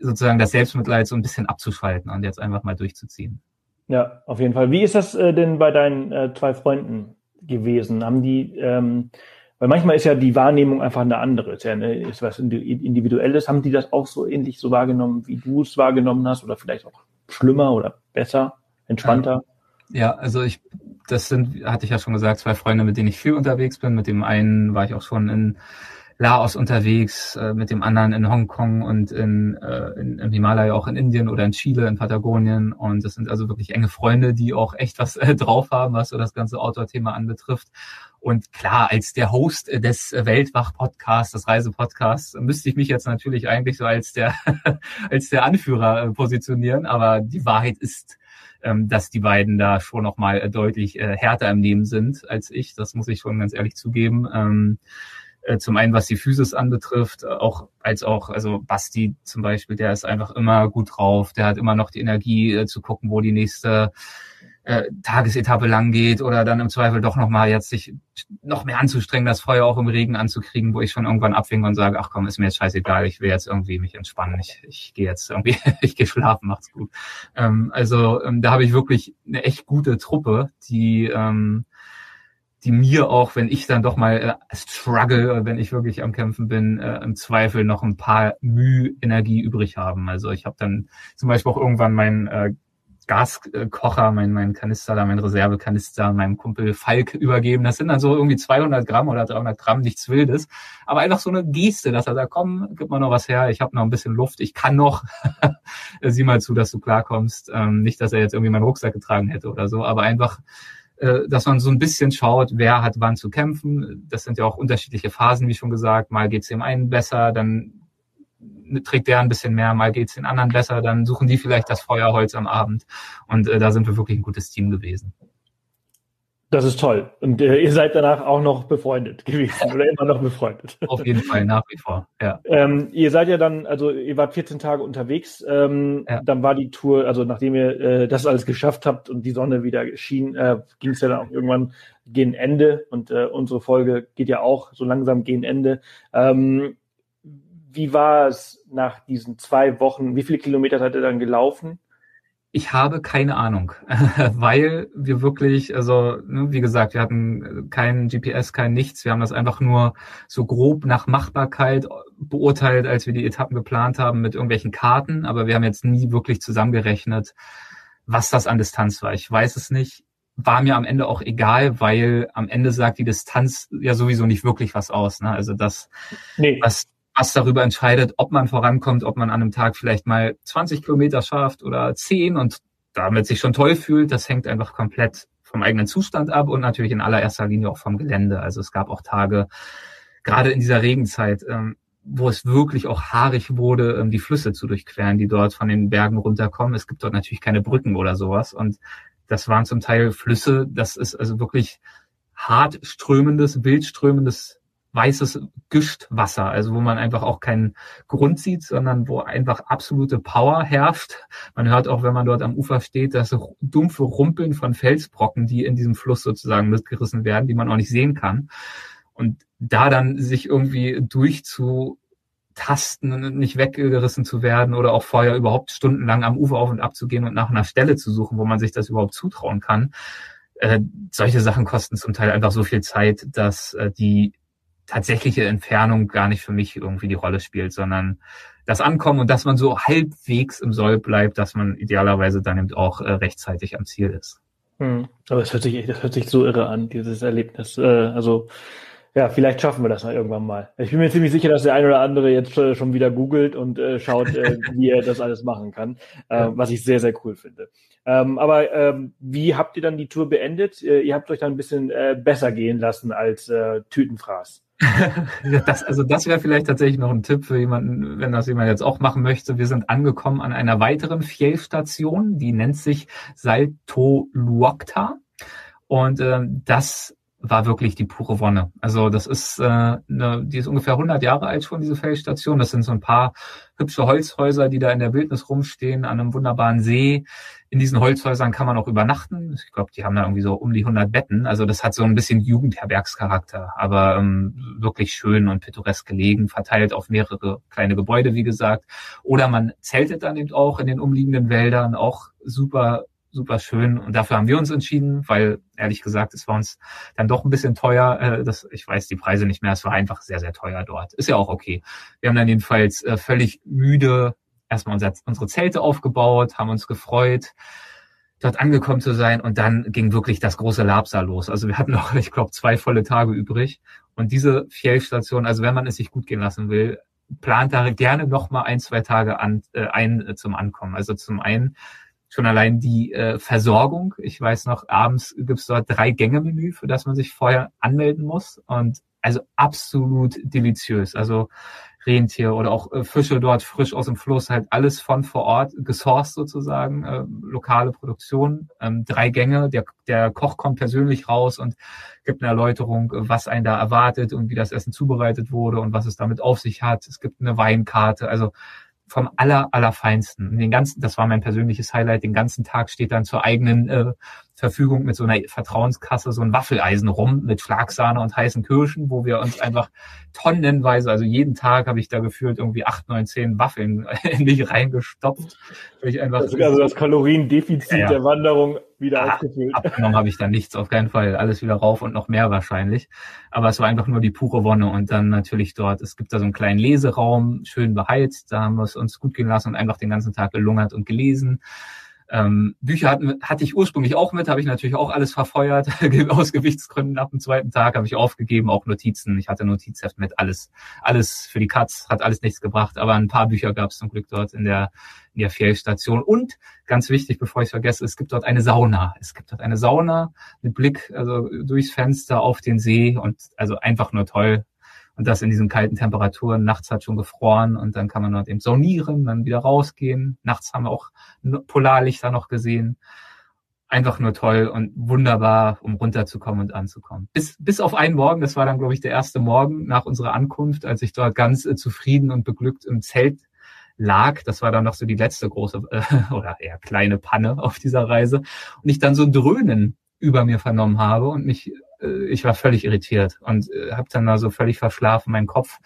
Speaker 3: sozusagen das Selbstmitleid so ein bisschen abzuschalten und jetzt einfach mal durchzuziehen.
Speaker 2: Ja, auf jeden Fall. Wie ist das äh, denn bei deinen äh, zwei Freunden gewesen? Haben die, ähm, weil manchmal ist ja die Wahrnehmung einfach eine andere, ist ja eine, ist was Individuelles. Haben die das auch so ähnlich so wahrgenommen, wie du es wahrgenommen hast oder vielleicht auch schlimmer oder besser? Entspannter?
Speaker 3: Ja, also ich, das sind, hatte ich ja schon gesagt, zwei Freunde, mit denen ich viel unterwegs bin. Mit dem einen war ich auch schon in Laos unterwegs, äh, mit dem anderen in Hongkong und in, äh, in, im Himalaya auch in Indien oder in Chile, in Patagonien. Und das sind also wirklich enge Freunde, die auch echt was äh, drauf haben, was so das ganze Outdoor-Thema anbetrifft. Und klar, als der Host des Weltwach-Podcasts, des Reisepodcasts, müsste ich mich jetzt natürlich eigentlich so als der, als der Anführer positionieren. Aber die Wahrheit ist, ähm, dass die beiden da schon noch mal äh, deutlich äh, härter im Leben sind als ich. Das muss ich schon ganz ehrlich zugeben. Ähm, äh, zum einen, was die Physis anbetrifft, auch als auch, also Basti zum Beispiel, der ist einfach immer gut drauf, der hat immer noch die Energie äh, zu gucken, wo die nächste äh, Tagesetappe lang geht oder dann im Zweifel doch nochmal jetzt sich noch mehr anzustrengen, das Feuer auch im Regen anzukriegen, wo ich schon irgendwann abwinke und sage, ach komm, ist mir jetzt scheißegal, ich will jetzt irgendwie mich entspannen, ich, ich gehe jetzt irgendwie, ich gehe schlafen, macht's gut. Ähm, also ähm, da habe ich wirklich eine echt gute Truppe, die ähm, die mir auch, wenn ich dann doch mal äh, struggle, wenn ich wirklich am Kämpfen bin, äh, im Zweifel noch ein paar Mühe Energie übrig haben. Also ich habe dann zum Beispiel auch irgendwann mein äh, Gaskocher, mein, mein Kanister da, mein Reservekanister meinem Kumpel Falk übergeben. Das sind dann so irgendwie 200 Gramm oder 300 Gramm, nichts Wildes. Aber einfach so eine Geste, dass er sagt, komm, gib mal noch was her, ich habe noch ein bisschen Luft, ich kann noch. Sieh mal zu, dass du klarkommst. Ähm, nicht, dass er jetzt irgendwie meinen Rucksack getragen hätte oder so, aber einfach, äh, dass man so ein bisschen schaut, wer hat wann zu kämpfen. Das sind ja auch unterschiedliche Phasen, wie schon gesagt. Mal geht's dem einen besser, dann trägt der ein bisschen mehr, mal geht's den anderen besser, dann suchen die vielleicht das Feuerholz am Abend. Und äh, da sind wir wirklich ein gutes Team gewesen.
Speaker 2: Das ist toll. Und äh, ihr seid danach auch noch befreundet gewesen oder immer noch befreundet.
Speaker 3: Auf jeden Fall, nach wie vor,
Speaker 2: ja. Ähm, ihr seid ja dann, also ihr wart 14 Tage unterwegs, ähm, ja. dann war die Tour, also nachdem ihr äh, das alles geschafft habt und die Sonne wieder schien, äh, ging es ja dann auch irgendwann gegen Ende und äh, unsere Folge geht ja auch so langsam gegen Ende. Ähm, wie war es nach diesen zwei Wochen? Wie viele Kilometer seid ihr dann gelaufen?
Speaker 3: Ich habe keine Ahnung, weil wir wirklich, also ne, wie gesagt, wir hatten kein GPS, kein nichts. Wir haben das einfach nur so grob nach Machbarkeit beurteilt, als wir die Etappen geplant haben mit irgendwelchen Karten. Aber wir haben jetzt nie wirklich zusammengerechnet, was das an Distanz war. Ich weiß es nicht. War mir am Ende auch egal, weil am Ende sagt die Distanz ja sowieso nicht wirklich was aus. Ne? Also das, nee. was was darüber entscheidet, ob man vorankommt, ob man an einem Tag vielleicht mal 20 Kilometer schafft oder 10 und damit sich schon toll fühlt. Das hängt einfach komplett vom eigenen Zustand ab und natürlich in allererster Linie auch vom Gelände. Also es gab auch Tage, gerade in dieser Regenzeit, ähm, wo es wirklich auch haarig wurde, ähm, die Flüsse zu durchqueren, die dort von den Bergen runterkommen. Es gibt dort natürlich keine Brücken oder sowas. Und das waren zum Teil Flüsse. Das ist also wirklich hart strömendes, wild strömendes weißes Gischtwasser, also wo man einfach auch keinen Grund sieht, sondern wo einfach absolute Power herrscht. Man hört auch, wenn man dort am Ufer steht, das dumpfe Rumpeln von Felsbrocken, die in diesem Fluss sozusagen mitgerissen werden, die man auch nicht sehen kann. Und da dann sich irgendwie durchzu tasten und nicht weggerissen zu werden oder auch vorher überhaupt stundenlang am Ufer auf und ab zu gehen und nach einer Stelle zu suchen, wo man sich das überhaupt zutrauen kann. Äh, solche Sachen kosten zum Teil einfach so viel Zeit, dass äh, die tatsächliche Entfernung gar nicht für mich irgendwie die Rolle spielt, sondern das Ankommen und dass man so halbwegs im Soll bleibt, dass man idealerweise dann eben auch äh, rechtzeitig am Ziel ist.
Speaker 2: Hm. Aber das hört sich, das hört sich so irre an, dieses Erlebnis. Äh, also ja, vielleicht schaffen wir das mal irgendwann mal. Ich bin mir ziemlich sicher, dass der ein oder andere jetzt äh, schon wieder googelt und äh, schaut, äh, wie er das alles machen kann, äh, was ich sehr, sehr cool finde. Ähm, aber ähm, wie habt ihr dann die Tour beendet? Äh, ihr habt euch dann ein bisschen besser gehen lassen als Tütenfraß.
Speaker 3: Das, also das wäre vielleicht tatsächlich noch ein Tipp für jemanden, wenn das jemand jetzt auch machen möchte. Wir sind angekommen an einer weiteren Fjell-Station, die nennt sich Salto Luokta. Und äh, das war wirklich die pure Wonne. Also das ist, äh, eine, die ist ungefähr 100 Jahre alt schon, diese Felsstation. Das sind so ein paar hübsche Holzhäuser, die da in der Wildnis rumstehen, an einem wunderbaren See. In diesen Holzhäusern kann man auch übernachten. Ich glaube, die haben da irgendwie so um die 100 Betten. Also das hat so ein bisschen Jugendherbergscharakter, aber ähm, wirklich schön und pittoresk gelegen, verteilt auf mehrere kleine Gebäude, wie gesagt. Oder man zeltet dann eben auch in den umliegenden Wäldern, auch super super schön. Und dafür haben wir uns entschieden, weil ehrlich gesagt, es war uns dann doch ein bisschen teuer. Äh, das, ich weiß die Preise nicht mehr. Es war einfach sehr, sehr teuer dort. Ist ja auch okay. Wir haben dann jedenfalls äh, völlig müde erstmal unser, unsere Zelte aufgebaut, haben uns gefreut, dort angekommen zu sein. Und dann ging wirklich das große Labsa los. Also wir hatten noch, ich glaube, zwei volle Tage übrig. Und diese Fjellstation, also wenn man es sich gut gehen lassen will, plant da gerne noch mal ein, zwei Tage an, äh, ein äh, zum Ankommen. Also zum einen schon allein die äh, Versorgung. Ich weiß noch, abends gibt's dort drei Gänge-Menü, für das man sich vorher anmelden muss. Und also absolut deliziös. Also Rentier oder auch äh, Fische dort frisch aus dem Fluss, halt alles von vor Ort gesourced sozusagen, äh, lokale Produktion, ähm, drei Gänge, der, der Koch kommt persönlich raus und gibt eine Erläuterung, was einen da erwartet und wie das Essen zubereitet wurde und was es damit auf sich hat. Es gibt eine Weinkarte, also vom aller, allerfeinsten. Den ganzen, das war mein persönliches Highlight, den ganzen Tag steht dann zur eigenen äh, Verfügung mit so einer Vertrauenskasse so ein Waffeleisen rum mit Schlagsahne und heißen Kirschen, wo wir uns einfach tonnenweise, also jeden Tag habe ich da gefühlt irgendwie acht, neun, zehn Waffeln in mich reingestopft.
Speaker 2: Ich einfach das also das Kaloriendefizit ja, ja. der Wanderung wieder ah, aufgefüllt.
Speaker 3: Abgenommen habe ich dann nichts, auf keinen Fall. Alles wieder rauf und noch mehr wahrscheinlich. Aber es war einfach nur die pure Wonne und dann natürlich dort, es gibt da so einen kleinen Leseraum, schön beheizt, da haben wir es uns gut gehen lassen und einfach den ganzen Tag gelungert und gelesen. Ähm, Bücher hatten, hatte ich ursprünglich auch mit, habe ich natürlich auch alles verfeuert, aus Gewichtsgründen. Ab dem zweiten Tag habe ich aufgegeben, auch Notizen. Ich hatte Notizheft mit, alles, alles für die Katz, hat alles nichts gebracht, aber ein paar Bücher gab es zum Glück dort in der, in der Fjellstation. Und ganz wichtig, bevor ich es vergesse, es gibt dort eine Sauna. Es gibt dort eine Sauna mit Blick also durchs Fenster auf den See und also einfach nur toll. Und das in diesen kalten Temperaturen. Nachts hat schon gefroren und dann kann man dort eben saunieren, dann wieder rausgehen. Nachts haben wir auch Polarlichter noch gesehen. Einfach nur toll und wunderbar, um runterzukommen und anzukommen. Bis, bis auf einen Morgen, das war dann, glaube ich, der erste Morgen nach unserer Ankunft, als ich dort ganz äh, zufrieden und beglückt im Zelt lag. Das war dann noch so die letzte große äh, oder eher kleine Panne auf dieser Reise. Und ich dann so ein Dröhnen über mir vernommen habe und mich ich war völlig irritiert und äh, habe dann da so völlig verschlafen meinen Kopf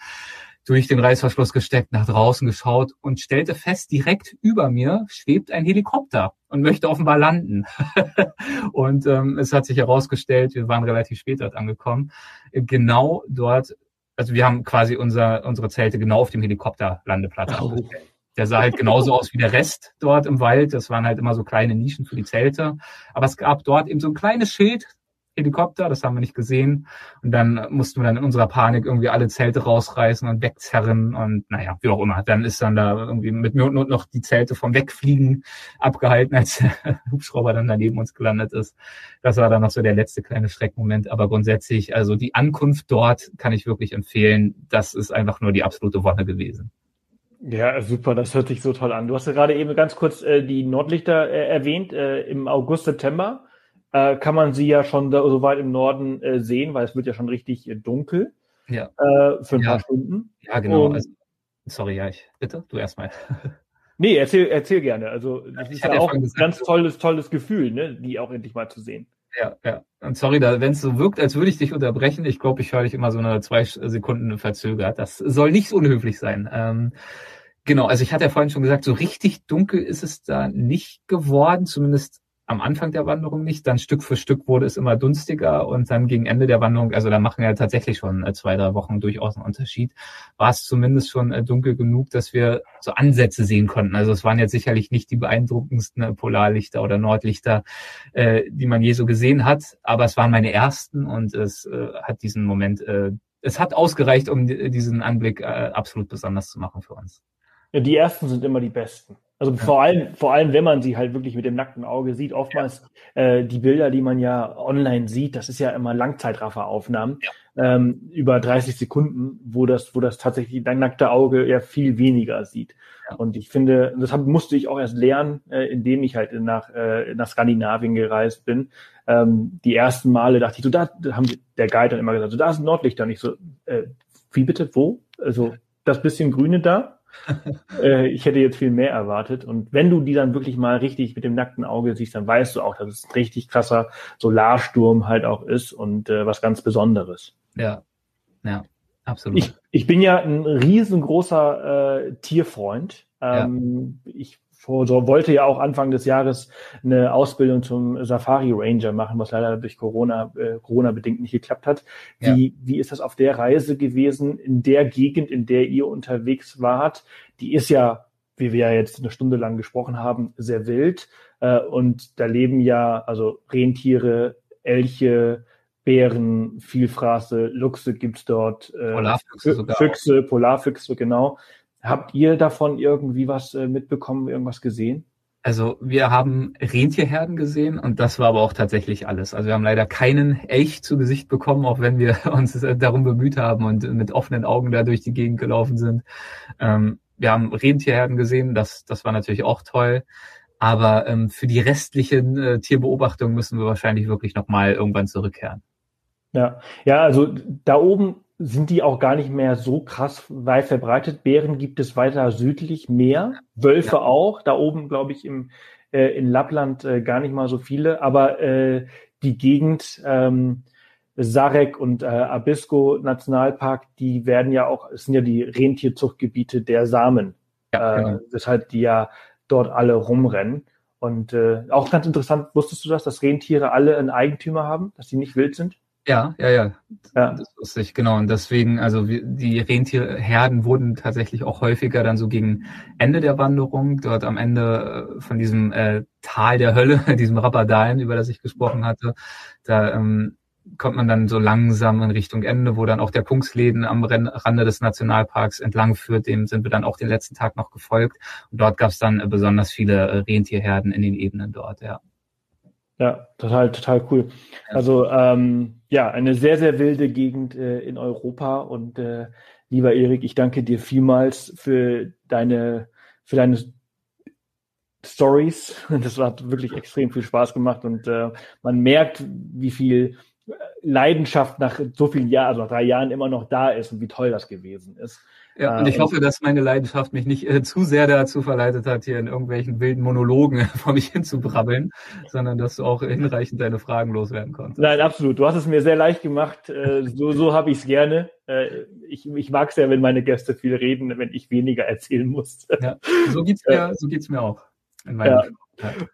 Speaker 3: durch den Reißverschluss gesteckt, nach draußen geschaut und stellte fest, direkt über mir schwebt ein Helikopter und möchte offenbar landen. und ähm, es hat sich herausgestellt, wir waren relativ spät dort angekommen, genau dort, also wir haben quasi unser, unsere Zelte genau auf dem Helikopterlandeplatz oh. Der sah halt genauso aus wie der Rest dort im Wald. Das waren halt immer so kleine Nischen für die Zelte. Aber es gab dort eben so ein kleines Schild Helikopter, das haben wir nicht gesehen. Und dann mussten wir dann in unserer Panik irgendwie alle Zelte rausreißen und wegzerren und naja, wie auch immer. Dann ist dann da irgendwie mit Not noch die Zelte vom Wegfliegen abgehalten, als der Hubschrauber dann daneben uns gelandet ist. Das war dann noch so der letzte kleine Schreckmoment. Aber grundsätzlich, also die Ankunft dort kann ich wirklich empfehlen. Das ist einfach nur die absolute Wonne gewesen.
Speaker 2: Ja, super, das hört sich so toll an. Du hast ja gerade eben ganz kurz äh, die Nordlichter äh, erwähnt, äh, im August, September äh, kann man sie ja schon da, so weit im Norden äh, sehen, weil es wird ja schon richtig äh, dunkel.
Speaker 3: Ja.
Speaker 2: Äh, für ein
Speaker 3: Ja.
Speaker 2: paar Stunden.
Speaker 3: Ja, genau.
Speaker 2: Und-
Speaker 3: Also, sorry, ja, ich bitte, du erstmal.
Speaker 2: Nee, erzähl, erzähl gerne. Also das
Speaker 3: Ich
Speaker 2: ist ja auch ein
Speaker 3: gesagt,
Speaker 2: ganz
Speaker 3: so-
Speaker 2: tolles, tolles Gefühl, ne, die auch endlich mal zu sehen.
Speaker 3: Ja, ja. Und sorry, da, wenn es so wirkt, als würde ich dich unterbrechen, ich glaube, ich höre dich immer so eine zwei Sekunden verzögert. Das soll nicht so unhöflich sein. Ähm, genau, also ich hatte ja vorhin schon gesagt, so richtig dunkel ist es da nicht geworden, zumindest am Anfang der Wanderung nicht. Dann Stück für Stück wurde es immer dunstiger und dann gegen Ende der Wanderung, also da machen ja tatsächlich schon äh, zwei, drei Wochen durchaus einen Unterschied, war es zumindest schon äh, dunkel genug, dass wir so Ansätze sehen konnten. Also es waren jetzt sicherlich nicht die beeindruckendsten äh, Polarlichter oder Nordlichter, äh, die man je so gesehen hat, aber es waren meine ersten und es äh, hat diesen Moment, äh, es hat ausgereicht, um di- diesen Anblick äh, absolut besonders zu machen für uns.
Speaker 2: Ja, die ersten sind immer die besten. Also vor allem, vor allem, wenn man sie halt wirklich mit dem nackten Auge sieht. Oftmals äh, die Bilder, die man ja online sieht, das ist ja immer Langzeitrafferaufnahmen ähm, über 30 Sekunden, wo das, wo das tatsächlich dein nackte Auge ja viel weniger sieht.
Speaker 3: Ja.
Speaker 2: Und ich finde, das hab, musste ich auch erst lernen, äh, indem ich halt nach, äh, nach Skandinavien gereist bin. Ähm, die ersten Male dachte ich, so da, da haben der Guide dann immer gesagt, so da ist ein Nordlichter. Und ich so, äh, wie bitte, wo? Also das bisschen Grüne da? äh, ich hätte jetzt viel mehr erwartet. Und wenn du die dann wirklich mal richtig mit dem nackten Auge siehst, dann weißt du auch, dass es ein richtig krasser Solarsturm halt auch ist und äh, was ganz Besonderes.
Speaker 3: Ja, ja, absolut.
Speaker 2: Ich, ich bin ja ein riesengroßer äh, Tierfreund. Ähm, Ich vor, so, wollte ja auch Anfang des Jahres eine Ausbildung zum Safari Ranger machen, was leider durch Corona, äh, Corona bedingt nicht geklappt hat. Wie, wie ist das auf der Reise gewesen, in der Gegend, in der ihr unterwegs wart? Die ist ja, wie wir ja jetzt eine Stunde lang gesprochen haben, sehr wild. Äh, und da leben ja also Rentiere, Elche, Bären, Vielfraße, Luchse gibt's dort. Äh,
Speaker 3: Polarfüchse.
Speaker 2: Füchse, Polarfüchse, genau. Habt ihr davon irgendwie was äh, mitbekommen, irgendwas gesehen?
Speaker 3: Also wir haben Rentierherden gesehen und das war aber auch tatsächlich alles. Also wir haben leider keinen Elch zu Gesicht bekommen, auch wenn wir uns äh, darum bemüht haben und mit offenen Augen da durch die Gegend gelaufen sind. Ähm, wir haben Rentierherden gesehen, das, das war natürlich auch toll. Aber ähm, für die restlichen äh, Tierbeobachtungen müssen wir wahrscheinlich wirklich nochmal irgendwann zurückkehren.
Speaker 2: Ja, ja, also da oben sind die auch gar nicht mehr so krass weit verbreitet. Bären gibt es weiter südlich mehr, Wölfe
Speaker 3: Ja.
Speaker 2: auch. Da oben, glaube ich, im, äh, in Lappland äh, gar nicht mal so viele. Aber äh, die Gegend ähm, Sarek und äh, Abisko Nationalpark, die werden ja auch, es sind ja die Rentierzuchtgebiete der Samen,
Speaker 3: Ja,
Speaker 2: äh,
Speaker 3: genau.
Speaker 2: weshalb die ja dort alle rumrennen. Und äh, auch ganz interessant, wusstest du das, dass Rentiere alle einen Eigentümer haben, dass die nicht wild sind?
Speaker 3: Ja, ja, ja.
Speaker 2: Ja.
Speaker 3: Das wusste ich, genau. Und deswegen, also die Rentierherden wurden tatsächlich auch häufiger dann so gegen Ende der Wanderung, dort am Ende äh, von diesem äh, Tal der Hölle, diesem Rapperdalen, über das ich gesprochen hatte, da ähm, kommt man dann so langsam in Richtung Ende, wo dann auch der Kungsläden am Rande des Nationalparks entlang führt. Dem sind wir dann auch den letzten Tag noch gefolgt. Und dort gab es dann äh, besonders viele äh, Rentierherden in den Ebenen dort, ja.
Speaker 2: Ja, total, total cool. Also ähm, ja, eine sehr, sehr wilde Gegend äh, in Europa und äh, lieber Erik, ich danke dir vielmals für deine, für deine Stories. Das hat wirklich extrem viel Spaß gemacht und äh, man merkt, wie viel Leidenschaft nach so vielen Jahren, also nach drei Jahren immer noch da ist und wie toll das gewesen ist.
Speaker 3: Ja,
Speaker 2: Äh,
Speaker 3: und ich
Speaker 2: und-
Speaker 3: hoffe, dass meine Leidenschaft mich nicht äh, zu sehr dazu verleitet hat, hier in irgendwelchen wilden Monologen vor mich hin zu brabbeln, sondern dass du auch hinreichend deine Fragen loswerden konntest.
Speaker 2: Nein, absolut. Du hast es mir sehr leicht gemacht. Äh, So, so habe ich es gerne. Äh, Ich, ich mag es ja, wenn meine Gäste viel reden, wenn ich weniger erzählen muss.
Speaker 3: So geht's mir, so geht's mir auch. In meinem
Speaker 2: Ja.
Speaker 3: Fall.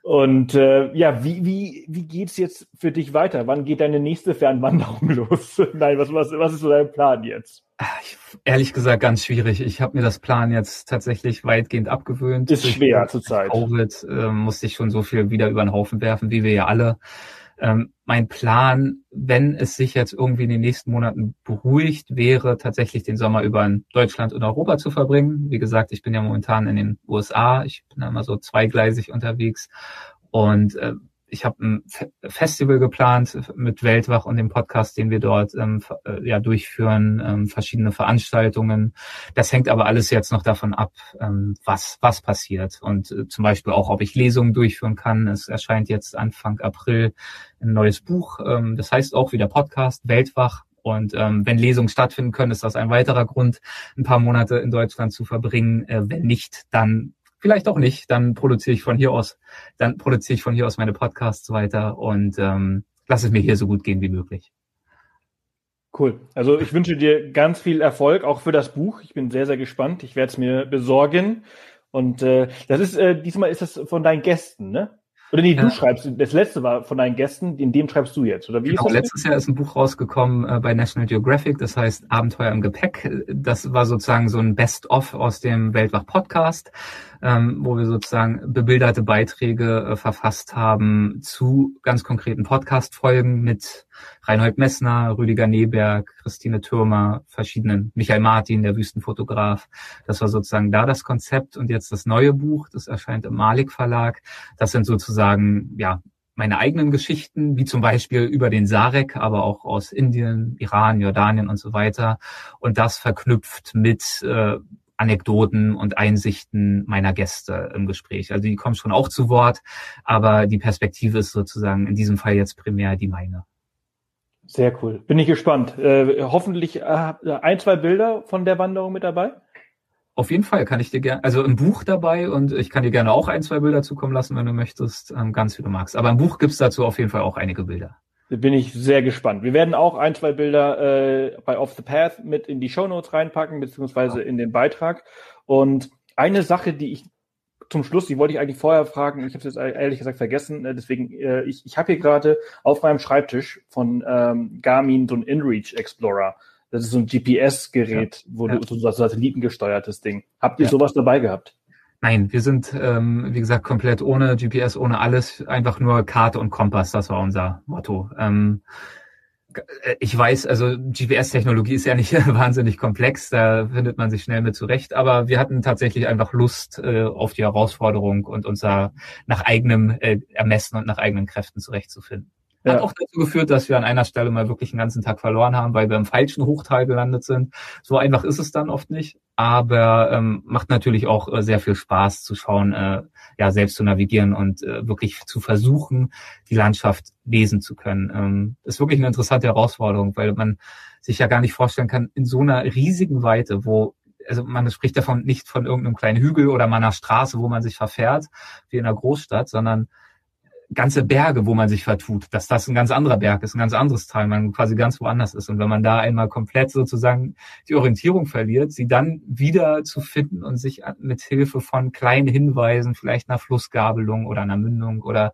Speaker 2: Und äh, ja, wie, wie, wie geht's jetzt für dich weiter? Wann geht deine nächste Fernwanderung los? Nein, was, was, was ist so dein Plan jetzt?
Speaker 3: Ah, Ich, ehrlich gesagt, ganz schwierig. Ich habe mir das Plan jetzt tatsächlich weitgehend abgewöhnt.
Speaker 2: Ist schwer zurzeit.
Speaker 3: Covid äh, musste ich schon so viel wieder über den Haufen werfen, wie wir ja alle. Ähm, mein Plan, wenn es sich jetzt irgendwie in den nächsten Monaten beruhigt, wäre tatsächlich den Sommer über in Deutschland und Europa zu verbringen. Wie gesagt, ich bin ja momentan in den USA. Ich bin da immer so zweigleisig unterwegs. Und äh, ich habe ein Fe Festival geplant mit Weltwach und dem Podcast, den wir dort ähm, äh, ja durchführen, ähm, verschiedene Veranstaltungen. Das hängt aber alles jetzt noch davon ab, ähm, was was passiert und äh, zum Beispiel auch, ob ich Lesungen durchführen kann. Es erscheint jetzt Anfang April ein neues Buch. Ähm, das heißt auch wieder Podcast Weltwach Und ähm, wenn Lesungen stattfinden können, ist das ein weiterer Grund, ein paar Monate in Deutschland zu verbringen. Äh, wenn nicht, dann vielleicht auch nicht. Dann produziere ich von hier aus, dann produziere ich von hier aus meine Podcasts weiter und ähm, lasse es mir hier so gut gehen wie möglich.
Speaker 2: Cool. Also ich wünsche dir ganz viel Erfolg, auch für das Buch. Ich bin sehr, sehr gespannt. Ich werde es mir besorgen. Und äh, das ist, äh, diesmal ist das von deinen Gästen, ne? Oder nee, du schreibst, das letzte war von deinen Gästen, in dem schreibst du jetzt, oder wie
Speaker 3: genau? Letztes Jahr ist ein Buch rausgekommen äh, bei National Geographic, das heißt Abenteuer im Gepäck. Das war sozusagen so ein Best-of aus dem Weltwach-Podcast ähm, wo wir sozusagen bebilderte Beiträge äh, verfasst haben zu ganz konkreten Podcast-Folgen mit Reinhold Messner, Rüdiger Neberg, Christine Türmer, verschiedenen, Michael Martin, der Wüstenfotograf. Das war sozusagen da das Konzept und jetzt das neue Buch, das erscheint im Malik Verlag. Das sind sozusagen, ja, meine eigenen Geschichten, wie zum Beispiel über den Sarek, aber auch aus Indien, Iran, Jordanien und so weiter. Und das verknüpft mit äh, Anekdoten und Einsichten meiner Gäste im Gespräch. Also die kommen schon auch zu Wort, aber die Perspektive ist sozusagen in diesem Fall jetzt primär die meine.
Speaker 2: Sehr cool. Bin ich gespannt. Äh, hoffentlich äh, ein, zwei Bilder von der Wanderung mit dabei?
Speaker 3: Auf jeden Fall kann ich dir gerne, also ein Buch dabei und ich kann dir gerne auch ein, zwei Bilder zukommen lassen, wenn du möchtest, ähm, ganz wie du magst. Aber im Buch gibt's dazu auf jeden Fall auch einige Bilder.
Speaker 2: Bin ich sehr gespannt. Wir werden auch ein, zwei Bilder äh, bei Off the Path mit in die Show Notes reinpacken, beziehungsweise in den Beitrag. Und eine Sache, die ich zum Schluss, die wollte ich eigentlich vorher fragen, ich habe es jetzt ehrlich gesagt vergessen, äh, deswegen, äh, ich, ich habe hier gerade auf meinem Schreibtisch von ähm, Garmin so ein InReach Explorer. Das ist so ein GPS-Gerät, ja, wo ja. du so ein satellitengesteuertes Ding. Habt ihr ja. sowas dabei gehabt?
Speaker 3: Nein, wir sind, ähm, wie gesagt, komplett ohne GPS, ohne alles, einfach nur Karte und Kompass, das war unser Motto. Ähm, ich weiß, also GPS-Technologie ist ja nicht wahnsinnig komplex, da findet man sich schnell mit zurecht, aber wir hatten tatsächlich einfach Lust äh, auf die Herausforderung und uns da nach eigenem äh, Ermessen und nach eigenen Kräften zurechtzufinden. Hat ja. auch dazu geführt, dass wir an einer Stelle mal wirklich einen ganzen Tag verloren haben, weil wir im falschen Hochtal gelandet sind. So einfach ist es dann oft nicht, aber ähm, macht natürlich auch äh, sehr viel Spaß zu schauen, äh, ja selbst zu navigieren und äh, wirklich zu versuchen, die Landschaft lesen zu können. Ähm, ist wirklich eine interessante Herausforderung, weil man sich ja gar nicht vorstellen kann, in so einer riesigen Weite, wo also man spricht davon nicht von irgendeinem kleinen Hügel oder mal einer Straße, wo man sich verfährt, wie in einer Großstadt, sondern ganze Berge, wo man sich vertut, dass das ein ganz anderer Berg ist, ein ganz anderes Teil, man quasi ganz woanders ist. Und wenn man da einmal komplett sozusagen die Orientierung verliert, sie dann wieder zu finden und sich mit Hilfe von kleinen Hinweisen, vielleicht einer Flussgabelung oder einer Mündung oder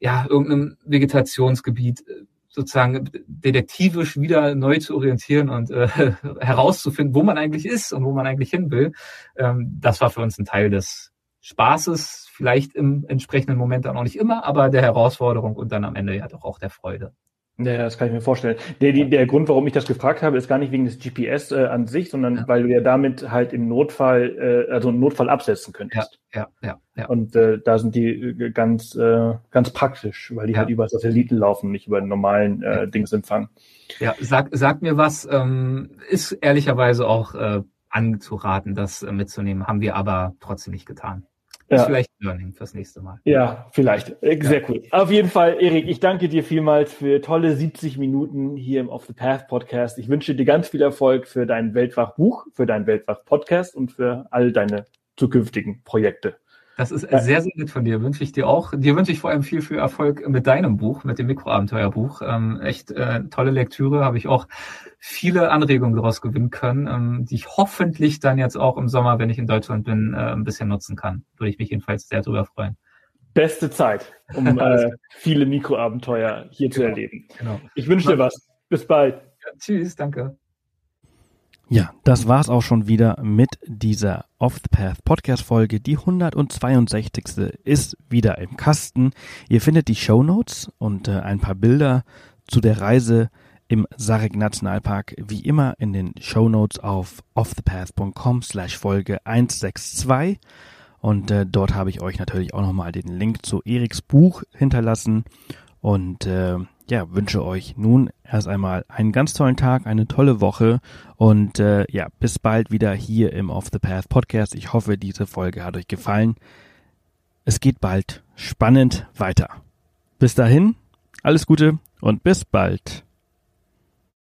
Speaker 3: ja, irgendeinem Vegetationsgebiet äh, sozusagen detektivisch wieder neu zu orientieren und äh, herauszufinden, wo man eigentlich ist und wo man eigentlich hin will, ähm, das war für uns ein Teil des Spaßes, vielleicht im entsprechenden Moment dann auch nicht immer, aber der Herausforderung und dann am Ende ja doch auch der Freude.
Speaker 2: Ja, das kann ich mir vorstellen. Der, die, der Grund, warum ich das gefragt habe, ist gar nicht wegen des GPS äh, an sich, sondern ja. weil du ja damit halt im Notfall, äh, also einen Notfall absetzen könntest.
Speaker 3: Ja, ja, ja. ja.
Speaker 2: Und äh, da sind die äh, ganz, äh, ganz praktisch, weil die ja. halt über Satelliten laufen, nicht über normalen äh, Dingsempfang.
Speaker 3: Ja, sag, sag mir was, ähm, ist ehrlicherweise auch äh, anzuraten, das äh, mitzunehmen, haben wir aber trotzdem nicht getan. Ist ja. vielleicht Learning fürs nächste Mal.
Speaker 2: Ja, vielleicht. Äh, sehr ja. cool. Auf jeden Fall, Erik, ich danke dir vielmals für tolle 70 Minuten hier im Off the Path Podcast. Ich wünsche dir ganz viel Erfolg für dein Weltwach-Buch, für dein Weltwach-Podcast und für all deine zukünftigen Projekte.
Speaker 3: Das ist sehr, sehr nett von dir. Wünsche ich dir auch. Dir wünsche ich vor allem viel, viel Erfolg mit deinem Buch, mit dem Mikroabenteuerbuch. Ähm, echt äh, tolle Lektüre. Habe ich auch viele Anregungen daraus gewinnen können, ähm, die ich hoffentlich dann jetzt auch im Sommer, wenn ich in Deutschland bin, äh, ein bisschen nutzen kann. Würde ich mich jedenfalls sehr darüber freuen.
Speaker 2: Beste Zeit, um äh, viele Mikroabenteuer hier genau. zu erleben. Genau. Ich wünsche dir was. Bis bald.
Speaker 3: Ja, tschüss, danke.
Speaker 1: Ja, das war's auch schon wieder mit dieser Off the Path Podcast Folge. Die 162. ist wieder im Kasten. Ihr findet die Show Notes und äh, ein paar Bilder zu der Reise im Sarek Nationalpark wie immer in den Show Notes auf offthepath.com slash Folge 162. Und äh, dort habe ich euch natürlich auch nochmal den Link zu Eriks Buch hinterlassen. Und äh, ja, wünsche euch nun erst einmal einen ganz tollen Tag, eine tolle Woche und äh, ja, bis bald wieder hier im Off the Path Podcast. Ich hoffe, diese Folge hat euch gefallen. Es geht bald spannend weiter. Bis dahin, alles Gute und bis bald.